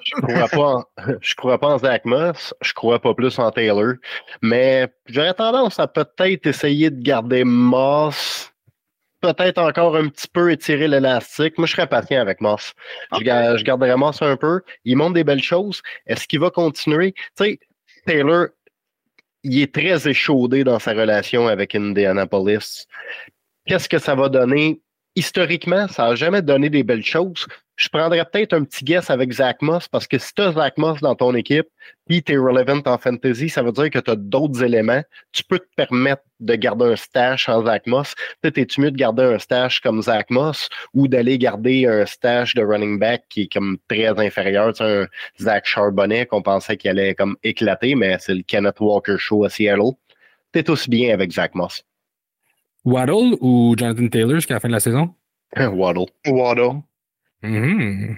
Speaker 5: je crois pas en, je crois pas en Zach Moss. Je crois pas plus en Taylor. Mais j'aurais tendance à peut-être essayer de garder Moss peut-être encore un petit peu étirer l'élastique. Moi, je serais patient avec Moss. Je, je, garderais Moss un peu. Il montre des belles choses. Est-ce qu'il va continuer? Tu sais, Taylor, il est très échaudé dans sa relation avec Indianapolis. Qu'est-ce que ça va donner? Historiquement, ça n'a jamais donné des belles choses je prendrais peut-être un petit guess avec Zach Moss parce que si tu as Zach Moss dans ton équipe, puis tu es relevant en fantasy, ça veut dire que tu as d'autres éléments. Tu peux te permettre de garder un stash en Zach Moss. Peut-être es-tu mieux de garder un stash comme Zach Moss ou d'aller garder un stash de running back qui est comme très inférieur. Tu un Zach Charbonnet qu'on pensait qu'il allait comme éclater, mais c'est le Kenneth Walker Show à Seattle. T'es aussi bien avec Zach Moss.
Speaker 4: Waddle ou Jonathan Taylor jusqu'à la fin de la saison?
Speaker 5: Waddle.
Speaker 3: Waddle.
Speaker 4: Mm-hmm.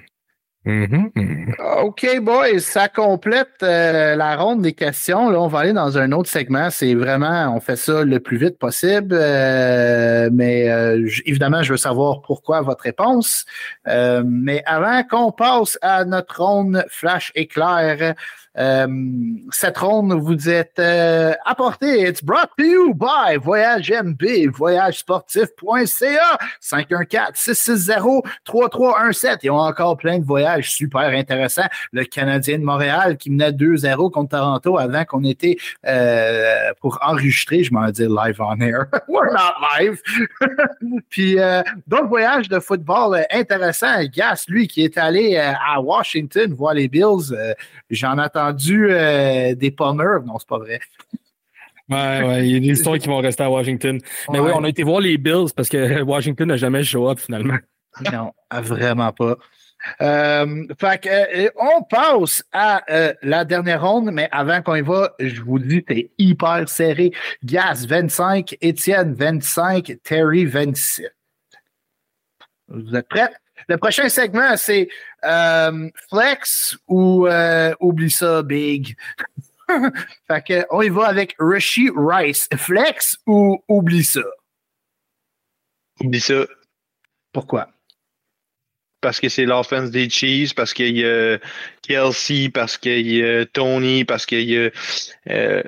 Speaker 4: Mm-hmm.
Speaker 2: OK, boys, ça complète euh, la ronde des questions. Là, on va aller dans un autre segment. C'est vraiment, on fait ça le plus vite possible. Euh, mais euh, évidemment, je veux savoir pourquoi votre réponse. mais avant qu'on passe à notre ronde flash éclair, cette ronde vous êtes euh, apportée. It's brought to you by Voyage MB, voyagesportif.ca, 514-660-3317. Ils ont encore plein de voyages super intéressants. Le Canadien de Montréal qui menait 2-0 contre Toronto avant qu'on était euh, pour enregistrer, je m'en dire live on air. We're not live. Puis euh, d'autres voyages de football intéressants. Gas, lui, qui est allé à Washington voir les Bills. J'en attends euh, des pommers. Non, c'est pas vrai.
Speaker 4: Ouais, ouais, il y a des histoires qui vont rester à Washington. Mais oui, on a été voir les Bills parce que Washington n'a jamais show up finalement.
Speaker 2: Non, vraiment pas. Euh, fait que, euh, on passe à la dernière ronde, mais avant qu'on y va, je vous dis, c'est hyper serré. Gas 25, Étienne 25, Terry 27. Vous êtes prêts? Le prochain segment, c'est euh, Flex ou euh, oublie ça, Big. fait que, on y va avec Rishi Rice. Flex ou oublie ça?
Speaker 3: Oublie ça.
Speaker 2: Pourquoi?
Speaker 3: Parce que c'est l'offense des Chiefs, parce qu'il y a Kelsey, parce qu'il y a Tony, parce qu'il y a euh,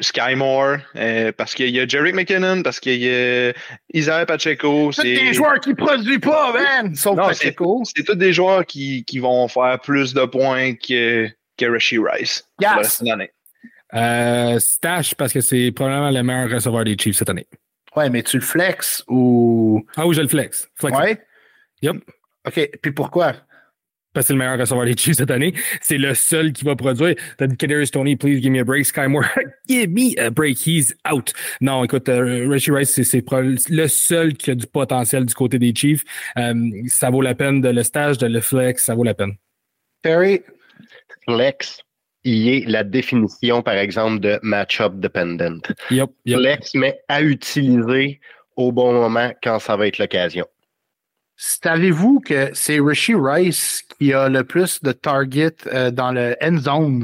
Speaker 3: Sky Moore, euh, parce qu'il y a Jerry McKinnon, parce qu'il y a Isaiah Pacheco.
Speaker 2: C'est des joueurs qui ne produisent pas, man! Sauf Pacheco.
Speaker 3: C'est tous des joueurs qui, qui, vont faire plus de points que, que Rishi Rice.
Speaker 2: Yes.
Speaker 4: Euh, stash, parce que c'est probablement le meilleur receveur des Chiefs cette année.
Speaker 2: Ouais, mais tu le flex ou.
Speaker 4: Ah oui, je le flex. flex.
Speaker 2: Ouais.
Speaker 4: Yep.
Speaker 2: OK. Puis pourquoi?
Speaker 4: Parce que c'est le meilleur receveur des Chiefs cette année. C'est le seul qui va produire. T'as dit Kadarius Tony, please give me a break. Sky Moore, give me a break. He's out. Non, écoute, uh, Rice, c'est le seul qui a du potentiel du côté des Chiefs. Um, ça vaut la peine de le stage, de le flex, ça vaut la peine.
Speaker 2: Perry?
Speaker 5: Flex, il est la définition, par exemple, de match-up dependent.
Speaker 4: Yep, yep.
Speaker 5: Flex, mais à utiliser au bon moment quand ça va être l'occasion.
Speaker 2: Savez-vous que c'est Rishi Rice qui a le plus de targets euh, dans le end zone?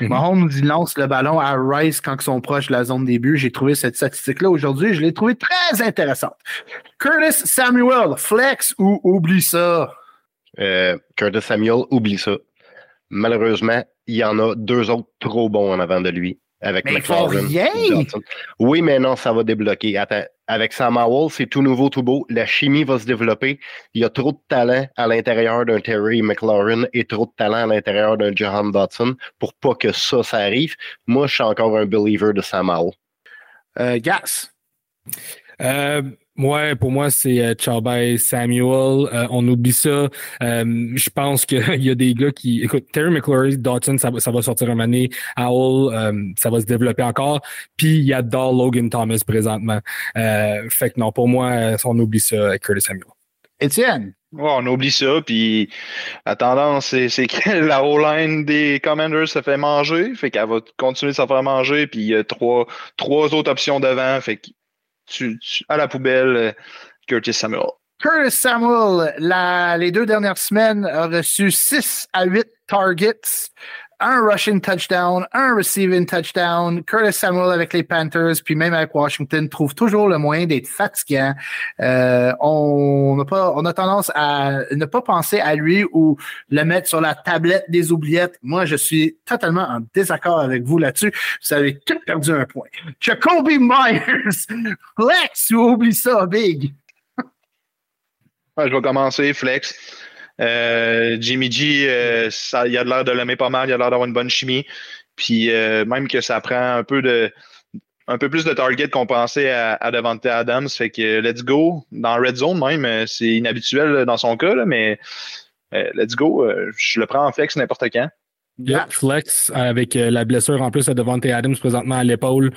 Speaker 2: Mm -hmm. Mahomes il lance le ballon à Rice quand ils sont proches de la zone début. J'ai trouvé cette statistique-là aujourd'hui. Je l'ai trouvé très intéressante. Curtis Samuel, flex ou oublie ça?
Speaker 5: Euh, Curtis Samuel, oublie ça. Malheureusement, il y en a deux autres trop bons en avant de lui. Avec
Speaker 2: mais McLaurin, rien!
Speaker 5: Oui, mais non, ça va débloquer. Attends, avec Sam Howell, c'est tout nouveau, tout beau. La chimie va se développer. Il y a trop de talent à l'intérieur d'un Terry McLaurin et trop de talent à l'intérieur d'un Johan Dotson pour pas que ça, ça arrive. Moi, je suis encore un believer de Sam Howell.
Speaker 2: Euh, Gas.
Speaker 4: Euh, Ouais, pour moi, c'est euh, Samuel. Euh, on oublie ça. Euh, je pense qu'il y a des gars qui. Écoute, Terry McClory, Dotson, ça, ça va sortir un année. Howell, euh, ça va se développer encore. Puis il y a Dahl Logan Thomas présentement. Euh, fait que non, pour moi, on oublie ça avec Curtis Samuel.
Speaker 2: Étienne?
Speaker 3: on oublie ça, puis la tendance, c'est que la O-line des Commanders se fait manger, fait qu'elle va continuer de se faire manger, puis il y a trois, trois autres options devant, fait que tu, à la poubelle, Curtis Samuel.
Speaker 2: Curtis Samuel, les deux dernières semaines, a reçu 6 à 8 targets un rushing touchdown, un receiving touchdown. Curtis Samuel avec les Panthers, puis même avec Washington, trouve toujours le moyen d'être fatigant. Euh, on, a on a tendance à ne pas penser à lui ou le mettre sur la tablette des oubliettes. Moi, je suis totalement en désaccord avec vous là-dessus. Vous avez tout perdu un point. Jacoby Myers, flex ou oublie ça, big.
Speaker 3: je vais commencer, flex. Euh, Jimmy G, euh, ça, il a l'air de l'aimer pas mal, il a l'air d'avoir une bonne chimie. Puis euh, même que ça prend un peu de un peu plus de target qu'on pensait à, à Devante Adams. Fait que let's go. Dans Red Zone même, c'est inhabituel dans son cas, mais let's go. je le prends en flex n'importe quand.
Speaker 4: Yeah, flex avec la blessure en plus à Devante Adams présentement à l'épaule.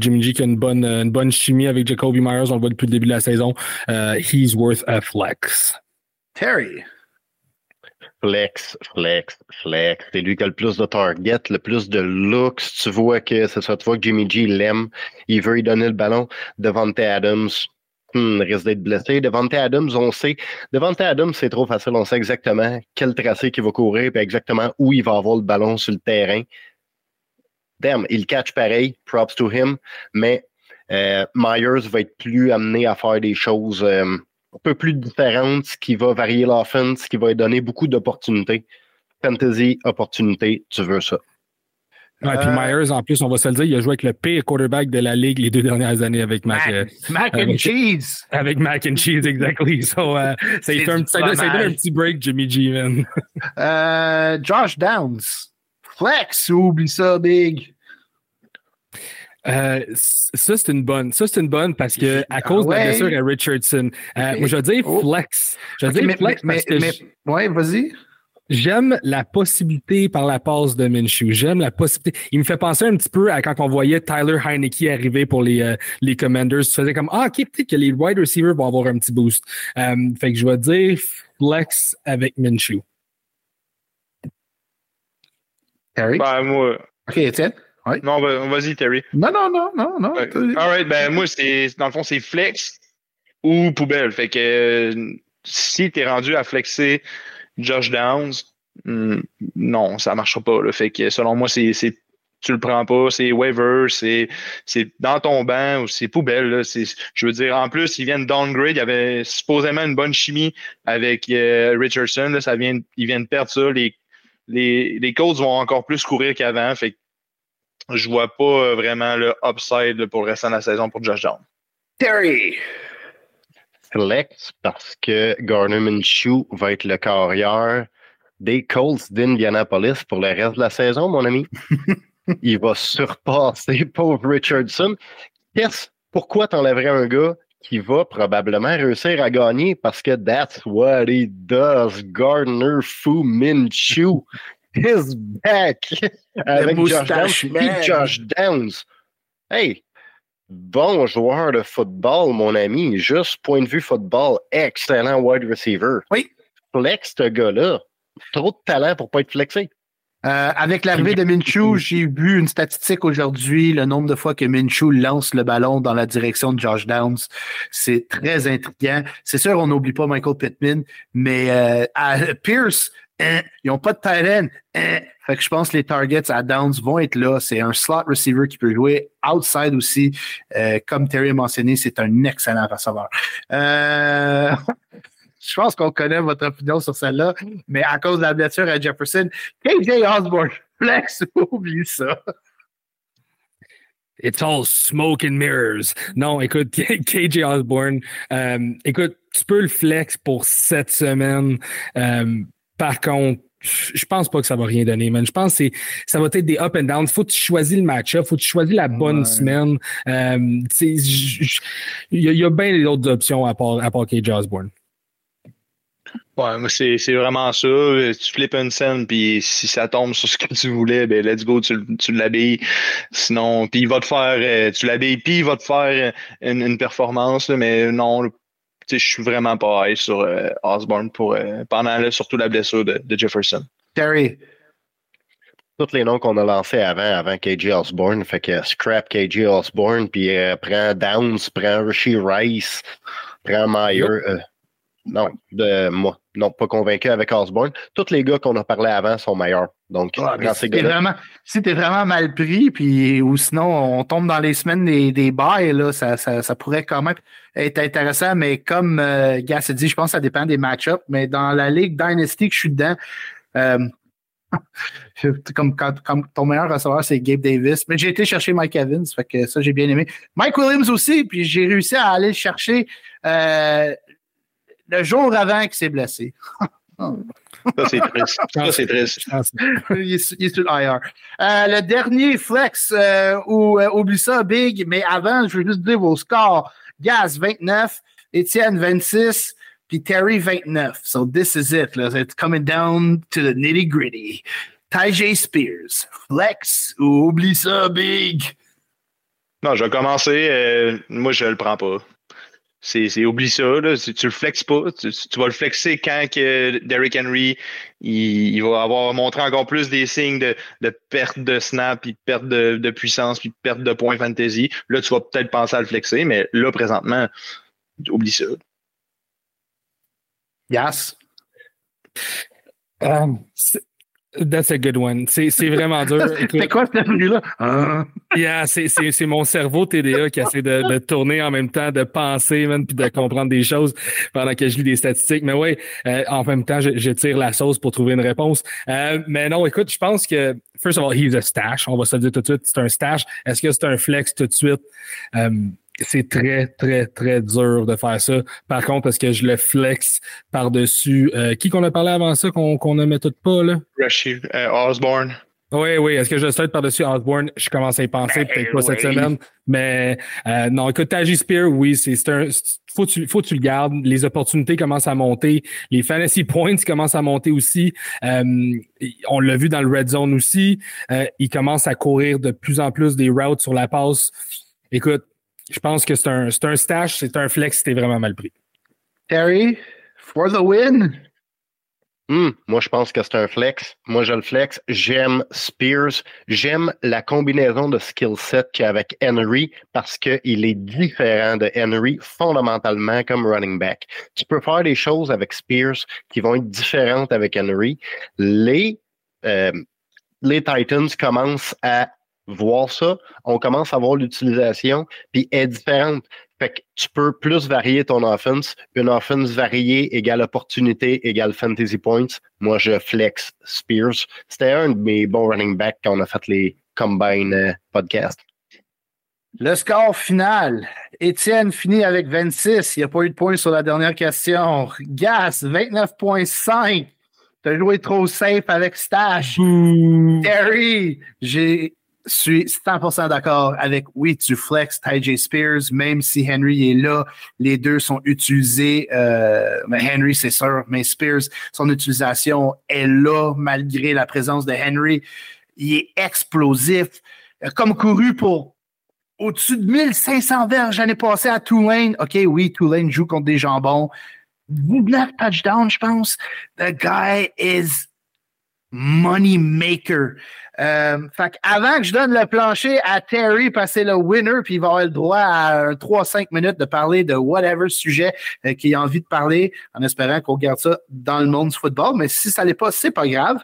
Speaker 4: Jimmy G qui a une bonne, une bonne chimie avec Jacoby Myers, on le voit depuis le début de la saison. he's worth a flex.
Speaker 2: Terry.
Speaker 5: Flex, flex, flex. C'est lui qui a le plus de target, le plus de looks. Tu vois que c'est ça, tu vois que Jimmy G l'aime. Il veut lui donner le ballon. Devante Adams hmm, risque d'être blessé. Devante Adams, on sait. Devante Adams, c'est trop facile. On sait exactement quel tracé qu'il va courir et exactement où il va avoir le ballon sur le terrain. Damn, il catch pareil. Props to him. Mais euh, Myers va être plus amené à faire des choses. Euh, un peu plus différente, ce qui va varier l'offense, ce qui va donner beaucoup d'opportunités. Fantasy, opportunité, tu veux ça.
Speaker 4: Ouais, puis euh, Myers, en plus, on va se le dire, il a joué avec le pire quarterback de la ligue les deux dernières années avec Mac.
Speaker 2: Mac, Mac and Cheese.
Speaker 4: Avec Mac and Cheese, exactly. So, uh, ça, fait un, ça, ça donne un petit break, Jimmy G, man.
Speaker 2: Josh Downs. Flex, oublie ça, big.
Speaker 4: Euh, ça, c'est une bonne. Ça, c'est une bonne parce que à cause de la blessure à Richardson, euh, moi, je vais dire oh. flex. Je vais dire flex mais, parce que.
Speaker 2: ouais, vas-y.
Speaker 4: J'aime la possibilité par la passe de Minshew. J'aime la possibilité. Il me fait penser un petit peu à quand on voyait Tyler Heineke arriver pour les, euh, les Commanders. Tu faisais comme, ah, OK, peut-être que les wide receivers vont avoir un petit boost. fait que je vais dire flex avec Minshew.
Speaker 2: Harry?
Speaker 3: Ben, moi.
Speaker 2: OK, Étienne?
Speaker 3: Non, vas-y, Terry.
Speaker 2: Non, non, non, non, non.
Speaker 3: All right, ben moi, c'est dans le fond, c'est flex ou poubelle. Fait que euh, si tu es rendu à flexer Josh Downs, hmm, non, ça ne marchera pas. Là. Fait que selon moi, c'est tu le prends pas, c'est waiver, c'est dans ton banc ou c'est poubelle. Là. Je veux dire, en plus, ils viennent downgrade. Il y avait supposément une bonne chimie avec euh, Richardson. Là, ça vient, ils viennent perdre ça. Les, les, les Colts vont encore plus courir qu'avant. Fait je vois pas euh, vraiment le upside pour le restant de la saison pour Josh Jones.
Speaker 2: Terry!
Speaker 5: Flex parce que Garner Minshew va être le carrière des Colts d'Indianapolis pour le reste de la saison, mon ami. Il va surpasser pauvre Richardson. Qu'est-ce, pourquoi t'enlèverais un gars qui va probablement réussir à gagner? Parce que that's what he does, Gardner Fu Minshew is back avec Josh Downs, Josh Downs. Hey, bon joueur de football, mon ami. Juste point de vue football, excellent wide receiver.
Speaker 2: Oui.
Speaker 5: Flex, ce gars-là. Trop de talent pour pas être flexé.
Speaker 2: Euh, avec l'arrivée de Minshew, j'ai vu une statistique aujourd'hui, le nombre de fois que Minshew lance le ballon dans la direction de Josh Downs. C'est très intriguant. C'est sûr, on n'oublie pas Michael Pittman, mais euh, Pierce, hein, ils n'ont pas de tight end. Hein. Fait que je pense que les targets à Downs vont être là. C'est un slot receiver qui peut jouer outside aussi. Euh, comme Terry a mentionné, c'est un excellent receveur. Euh, je pense qu'on connaît votre opinion sur celle-là, mais à cause de la blessure à Jefferson, KJ Osborne, flex, oublie ça.
Speaker 4: It's all smoke and mirrors. Non, écoute, KJ Osborne, euh, écoute, tu peux le flex pour cette semaine. Par contre, je pense pas que ça va rien donner, man. Je pense que ça va être des up and down. Faut que tu choisis le match-up, faut que tu choisis la bonne semaine. Euh, il y, a bien d'autres options à part, à part KJ Osborne.
Speaker 3: Ouais, c'est vraiment ça. Tu flippes une scène, puis si ça tombe sur ce que tu voulais, ben let's go, tu, tu l'habilles. Sinon, puis il va te faire, euh, tu l'habilles, puis il va te faire une, une performance, mais non, je suis vraiment pas high sur euh, Osborne pour, pendant surtout la blessure de, Jefferson.
Speaker 2: Terry.
Speaker 5: Tous les noms qu'on a lancés avant, avant KJ Osborne, fait que scrap KJ Osborne, puis prend Downs, prend Rishi Rice, prend Meyer. Non, de moi. Non, pas convaincu avec Osborne. Tous les gars qu'on a parlé avant sont meilleurs. Donc,
Speaker 2: ah, si t'es vraiment, si vraiment mal pris, puis ou sinon on tombe dans les semaines des, des bails, là, ça, ça, ça, pourrait quand même être intéressant. Mais comme euh, Gas a dit, je pense que ça dépend des match-ups. Mais dans la Ligue Dynasty que je suis dedans, euh, comme quand, comme ton meilleur receveur, c'est Gabe Davis. Mais j'ai été chercher Mike Evans, fait que ça, j'ai bien aimé. Mike Williams aussi, puis j'ai réussi à aller chercher euh, le jour avant qu'il s'est blessé.
Speaker 3: Ça, c'est triste. Ça, c'est triste.
Speaker 2: il, est, il, est, sur l'IR. Euh, le dernier flex, euh, ou euh, oublie ça, Big, mais avant, je veux juste dire vos scores. Gaz, 29, Étienne, 26, puis Terry, 29. So this is it. Là. It's coming down to the nitty-gritty. Ty Spears, flex ou oublie ça, Big?
Speaker 3: Non, je vais commencer. Euh, moi, je le prends pas. C'est, oublie ça, là. Tu, le flexes pas. Tu, vas le flexer quand que Derrick Henry il, va avoir montré encore plus des signes de, perte de snap, puis de perte de, puissance, puis de perte de points fantasy. Là, tu vas peut-être penser à le flexer, mais là, présentement, oublie ça.
Speaker 2: Yes.
Speaker 4: Um, That's a good one. C'est vraiment dur.
Speaker 2: C'est quoi cette là ah.
Speaker 4: Yeah, c'est mon cerveau TDA qui essaie de, de, tourner en même temps, de penser, même, puis de comprendre des choses pendant que je lis des statistiques. Mais oui, euh, en même temps, je, je, tire la sauce pour trouver une réponse. Euh, mais non, écoute, je pense que, first of all, he's a stash. On va se le dire tout de suite. C'est un stash. Est-ce que c'est un flex tout de suite? Euh, c'est très, très, très dur de faire ça. Par contre, est-ce que je le flex par-dessus euh, qui qu'on a parlé avant ça qu'on qu'on ne met tout pas là?
Speaker 3: Rashid, euh, Osborne.
Speaker 4: Oui, oui. Est-ce que je le par-dessus Osborne? Je commence à y penser, ben peut-être pas cette semaine. Mais euh, non, écoute, Taji Spear, oui, c'est un. Faut tu, faut tu le gardes. Les opportunités commencent à monter. Les fantasy points commencent à monter aussi. on l'a vu dans le red zone aussi. il commence à courir de plus en plus des routes sur la passe. Écoute, je pense que c'est un, un stash, c'est un flex c'était vraiment mal pris.
Speaker 2: Terry, for the win.
Speaker 5: Hmm, moi, je pense que c'est un flex. Moi, je le flex. J'aime Spears. J'aime la combinaison de skill set qu'il y a avec Henry parce qu'il est différent de Henry fondamentalement comme running back. Tu peux faire des choses avec Spears qui vont être différentes avec Henry. Les, euh, les Titans commencent à voir ça, on commence à voir l'utilisation, puis est différente. Fait que tu peux plus varier ton offense. Une offense variée égale opportunité égale fantasy points. Moi, je flex Spears. C'était un de mes bons running backs quand on a fait les combine euh, podcasts.
Speaker 2: Le score final. Étienne finit avec 26. Il n'y a pas eu de points sur la dernière question. Gas, 29.5. T'as joué trop safe avec Stash. Terry, j'ai suis 100% d'accord avec oui, tu flex Ty Spears, même si Henry est là, les deux sont utilisés. Euh, Henry, c'est sûr, mais Spears, son utilisation est là malgré la présence de Henry. Il est explosif. Comme couru pour au-dessus de 1500 verges l'année passée à Tulane. OK, oui, Tulane joue contre des jambons. 19 touchdowns, je pense. The guy is money maker. Euh, fait avant que je donne le plancher à Terry, passer le winner, puis il va avoir le droit à 3-5 minutes de parler de whatever sujet euh, qu'il a envie de parler, en espérant qu'on garde ça dans le monde du football. Mais si ça n'est pas, c'est pas grave.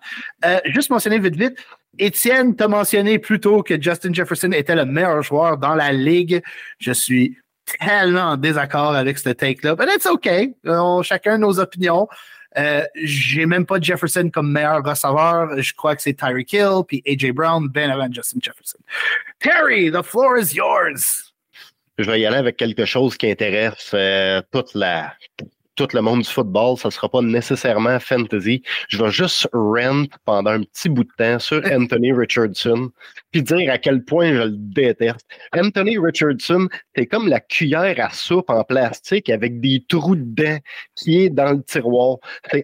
Speaker 2: Euh, juste mentionner vite, vite. Étienne t'a mentionné plus tôt que Justin Jefferson était le meilleur joueur dans la ligue. Je suis tellement en désaccord avec ce take-là. Mais it's OK. On, chacun nos opinions. Euh, j'ai même pas Jefferson comme meilleur receveur. Je crois que c'est Tyreek Hill, puis AJ Brown, ben avant Justin Jefferson. Terry, the floor is yours.
Speaker 5: Je vais y aller avec quelque chose qui intéresse euh, toute la tout le monde du football, ça ne sera pas nécessairement fantasy. Je vais juste rent pendant un petit bout de temps sur Anthony Richardson, puis dire à quel point je le déteste. Anthony Richardson, c'est comme la cuillère à soupe en plastique avec des trous dedans qui est dans le tiroir.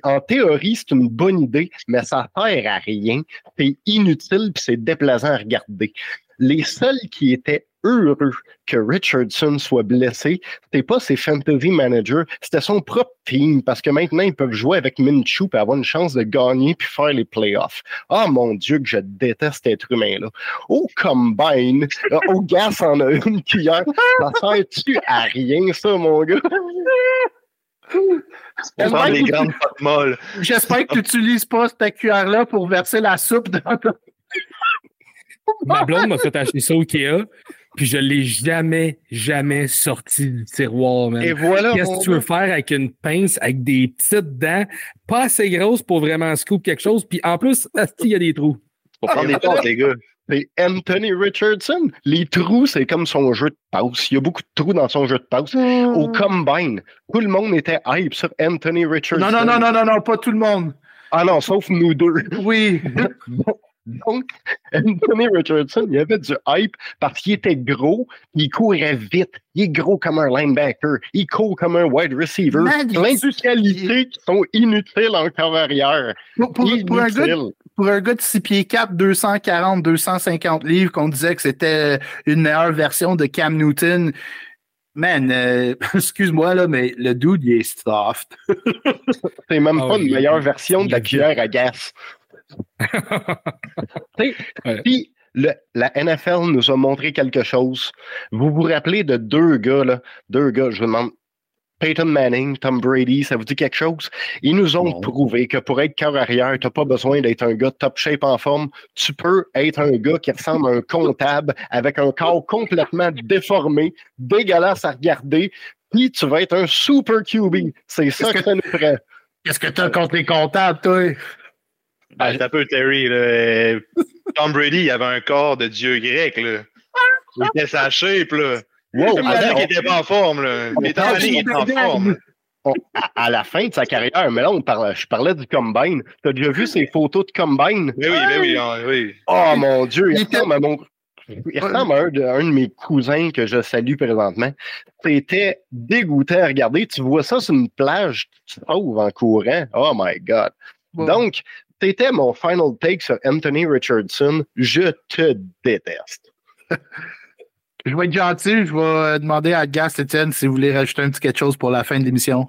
Speaker 5: En théorie, c'est une bonne idée, mais ça sert à rien. C'est inutile puis c'est déplaisant à regarder. Les seuls qui étaient heureux que Richardson soit blessé. C'était pas ses fantasy managers, c'était son propre team parce que maintenant ils peuvent jouer avec Minshew et avoir une chance de gagner puis faire les playoffs. Ah oh, mon Dieu que je déteste être humain là. Au combine, au gas en a une cuillère. Ça sert-tu à rien ça mon gars?
Speaker 2: J'espère que tu n'utilises pas cette cuillère-là pour verser la soupe dans ton...
Speaker 4: Ma blonde m'a fait acheter ça au Ikea, puis je ne l'ai jamais, jamais sorti du tiroir,
Speaker 5: Et voilà.
Speaker 4: Qu'est-ce que tu veux faire avec une pince avec des petites dents, pas assez grosses pour vraiment scoop quelque chose, puis en plus, il y a des trous?
Speaker 3: Pour prendre des portes, les gars.
Speaker 5: C'est Anthony Richardson. Les trous, c'est comme son jeu de passe. Il y a beaucoup de trous dans son jeu de passe. Au hmm. Combine, tout le monde était hype sur Anthony Richardson.
Speaker 2: Non, non, non, non, non, non, pas tout le monde.
Speaker 5: Ah non, sauf nous deux.
Speaker 2: Oui.
Speaker 5: Donc, Anthony Richardson, il avait du hype parce qu'il était gros, il courait vite, il est gros comme un linebacker, il court comme un wide receiver. Plein de qualités qui sont inutiles en arrière.
Speaker 2: Pour, un gars, pour, un gars, de 6 pieds 4, 240, 250 livres, qu'on disait que c'était une meilleure version de Cam Newton, Man, euh, excuse-moi, là, mais le dude, il est soft.
Speaker 5: C'est même ah pas une meilleure version de la cuillère à gaz. Puis la NFL nous a montré quelque chose. Vous vous rappelez de deux gars, là, deux gars, je vous demande, Peyton Manning, Tom Brady, ça vous dit quelque chose? Ils nous ont prouvé que pour être cœur arrière, tu n'as pas besoin d'être un gars top shape en forme. Tu peux être un gars qui ressemble à un comptable avec un corps complètement déformé, dégueulasse à regarder, puis tu vas être un super QB. C'est ça que, ça nous prend.
Speaker 2: Qu'est-ce que tu as contre les comptables, toi?
Speaker 3: Ben, un peu Terry. Là. Tom Brady, il avait un corps de dieu grec. Là. Il était sa shape. Là. Wow, il était pas en forme. Là. Il était en forme.
Speaker 5: à, la fin de sa carrière, mais là, on parlait, je parlais du Combine. Tu as déjà vu ses photos de Combine?
Speaker 3: Oui, oui, oui, oui.
Speaker 5: Oh mon Dieu, il, ressemble à mon. Il ressemble à un de, un de, mes cousins que je salue présentement. C'était dégoûtant à regarder. Tu vois ça sur une plage, tu trouves en courant. Oh my God. Donc, c'était mon final take sur Anthony Richardson. Je te déteste.
Speaker 2: je vais être gentil. Je vais demander à Gas Etienne si vous voulez rajouter un petit quelque chose pour la fin de l'émission.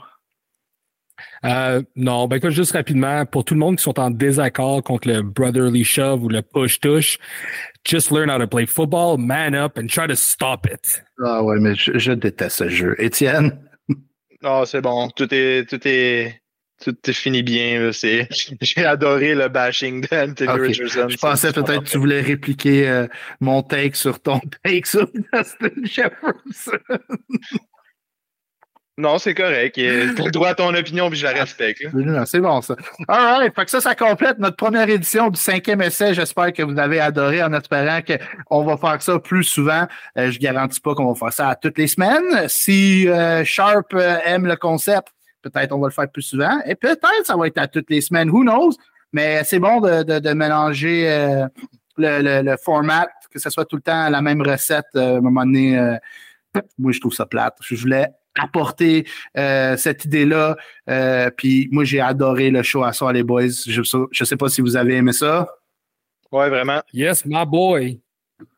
Speaker 4: Euh, non, ben écoute, juste rapidement, pour tout le monde qui sont en désaccord contre le brotherly shove ou le push-tush, just learn how to play football, man up and try to stop it.
Speaker 2: Ah ouais, mais je, je déteste ce jeu. Étienne?
Speaker 3: Non, c'est bon. Tout est, tout est, tout finit bien. J'ai adoré le bashing d'Anthony Richardson.
Speaker 2: Je pensais peut-être que tu voulais répliquer euh, mon take sur ton take sur Dustin Jefferson.
Speaker 3: Non, c'est correct. Tu droit à ton opinion, puis je la respecte.
Speaker 2: C'est bon, ça. All right. Fait que ça, ça complète notre première édition du cinquième essai. J'espère que vous avez adoré en espérant qu'on va faire ça plus souvent. Euh, je garantis pas qu'on va faire ça toutes les semaines. Si euh, Sharp aime le concept, Peut-être on va le faire plus souvent. Et peut-être ça va être à toutes les semaines. Who knows? Mais c'est bon de, mélanger euh, le, format, que ce soit tout le temps la même recette. Euh, à un moment donné, euh, moi, je trouve ça plate. Je voulais apporter cette idée-là. puis moi, j'ai adoré le show à soi, les boys. Je ne sais pas si vous avez aimé ça.
Speaker 3: Ouais, vraiment.
Speaker 4: Yes, my boy.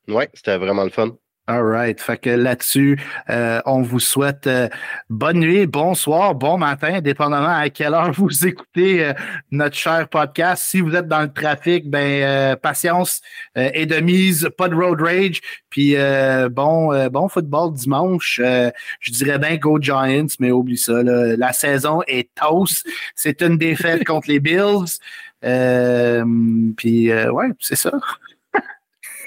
Speaker 5: Ouais, c'était vraiment le fun.
Speaker 2: All right. Fait que là-dessus, euh, on vous souhaite euh, bonne nuit, bonsoir, bon matin, dépendamment à quelle heure vous écoutez euh, notre cher podcast. Si vous êtes dans le trafic, ben patience et de mise, pas de road rage. Puis bon, bon football dimanche. je dirais bien Go Giants, mais oublie ça. la saison est toast. C'est une défaite contre les Bills. puis ouais, c'est ça.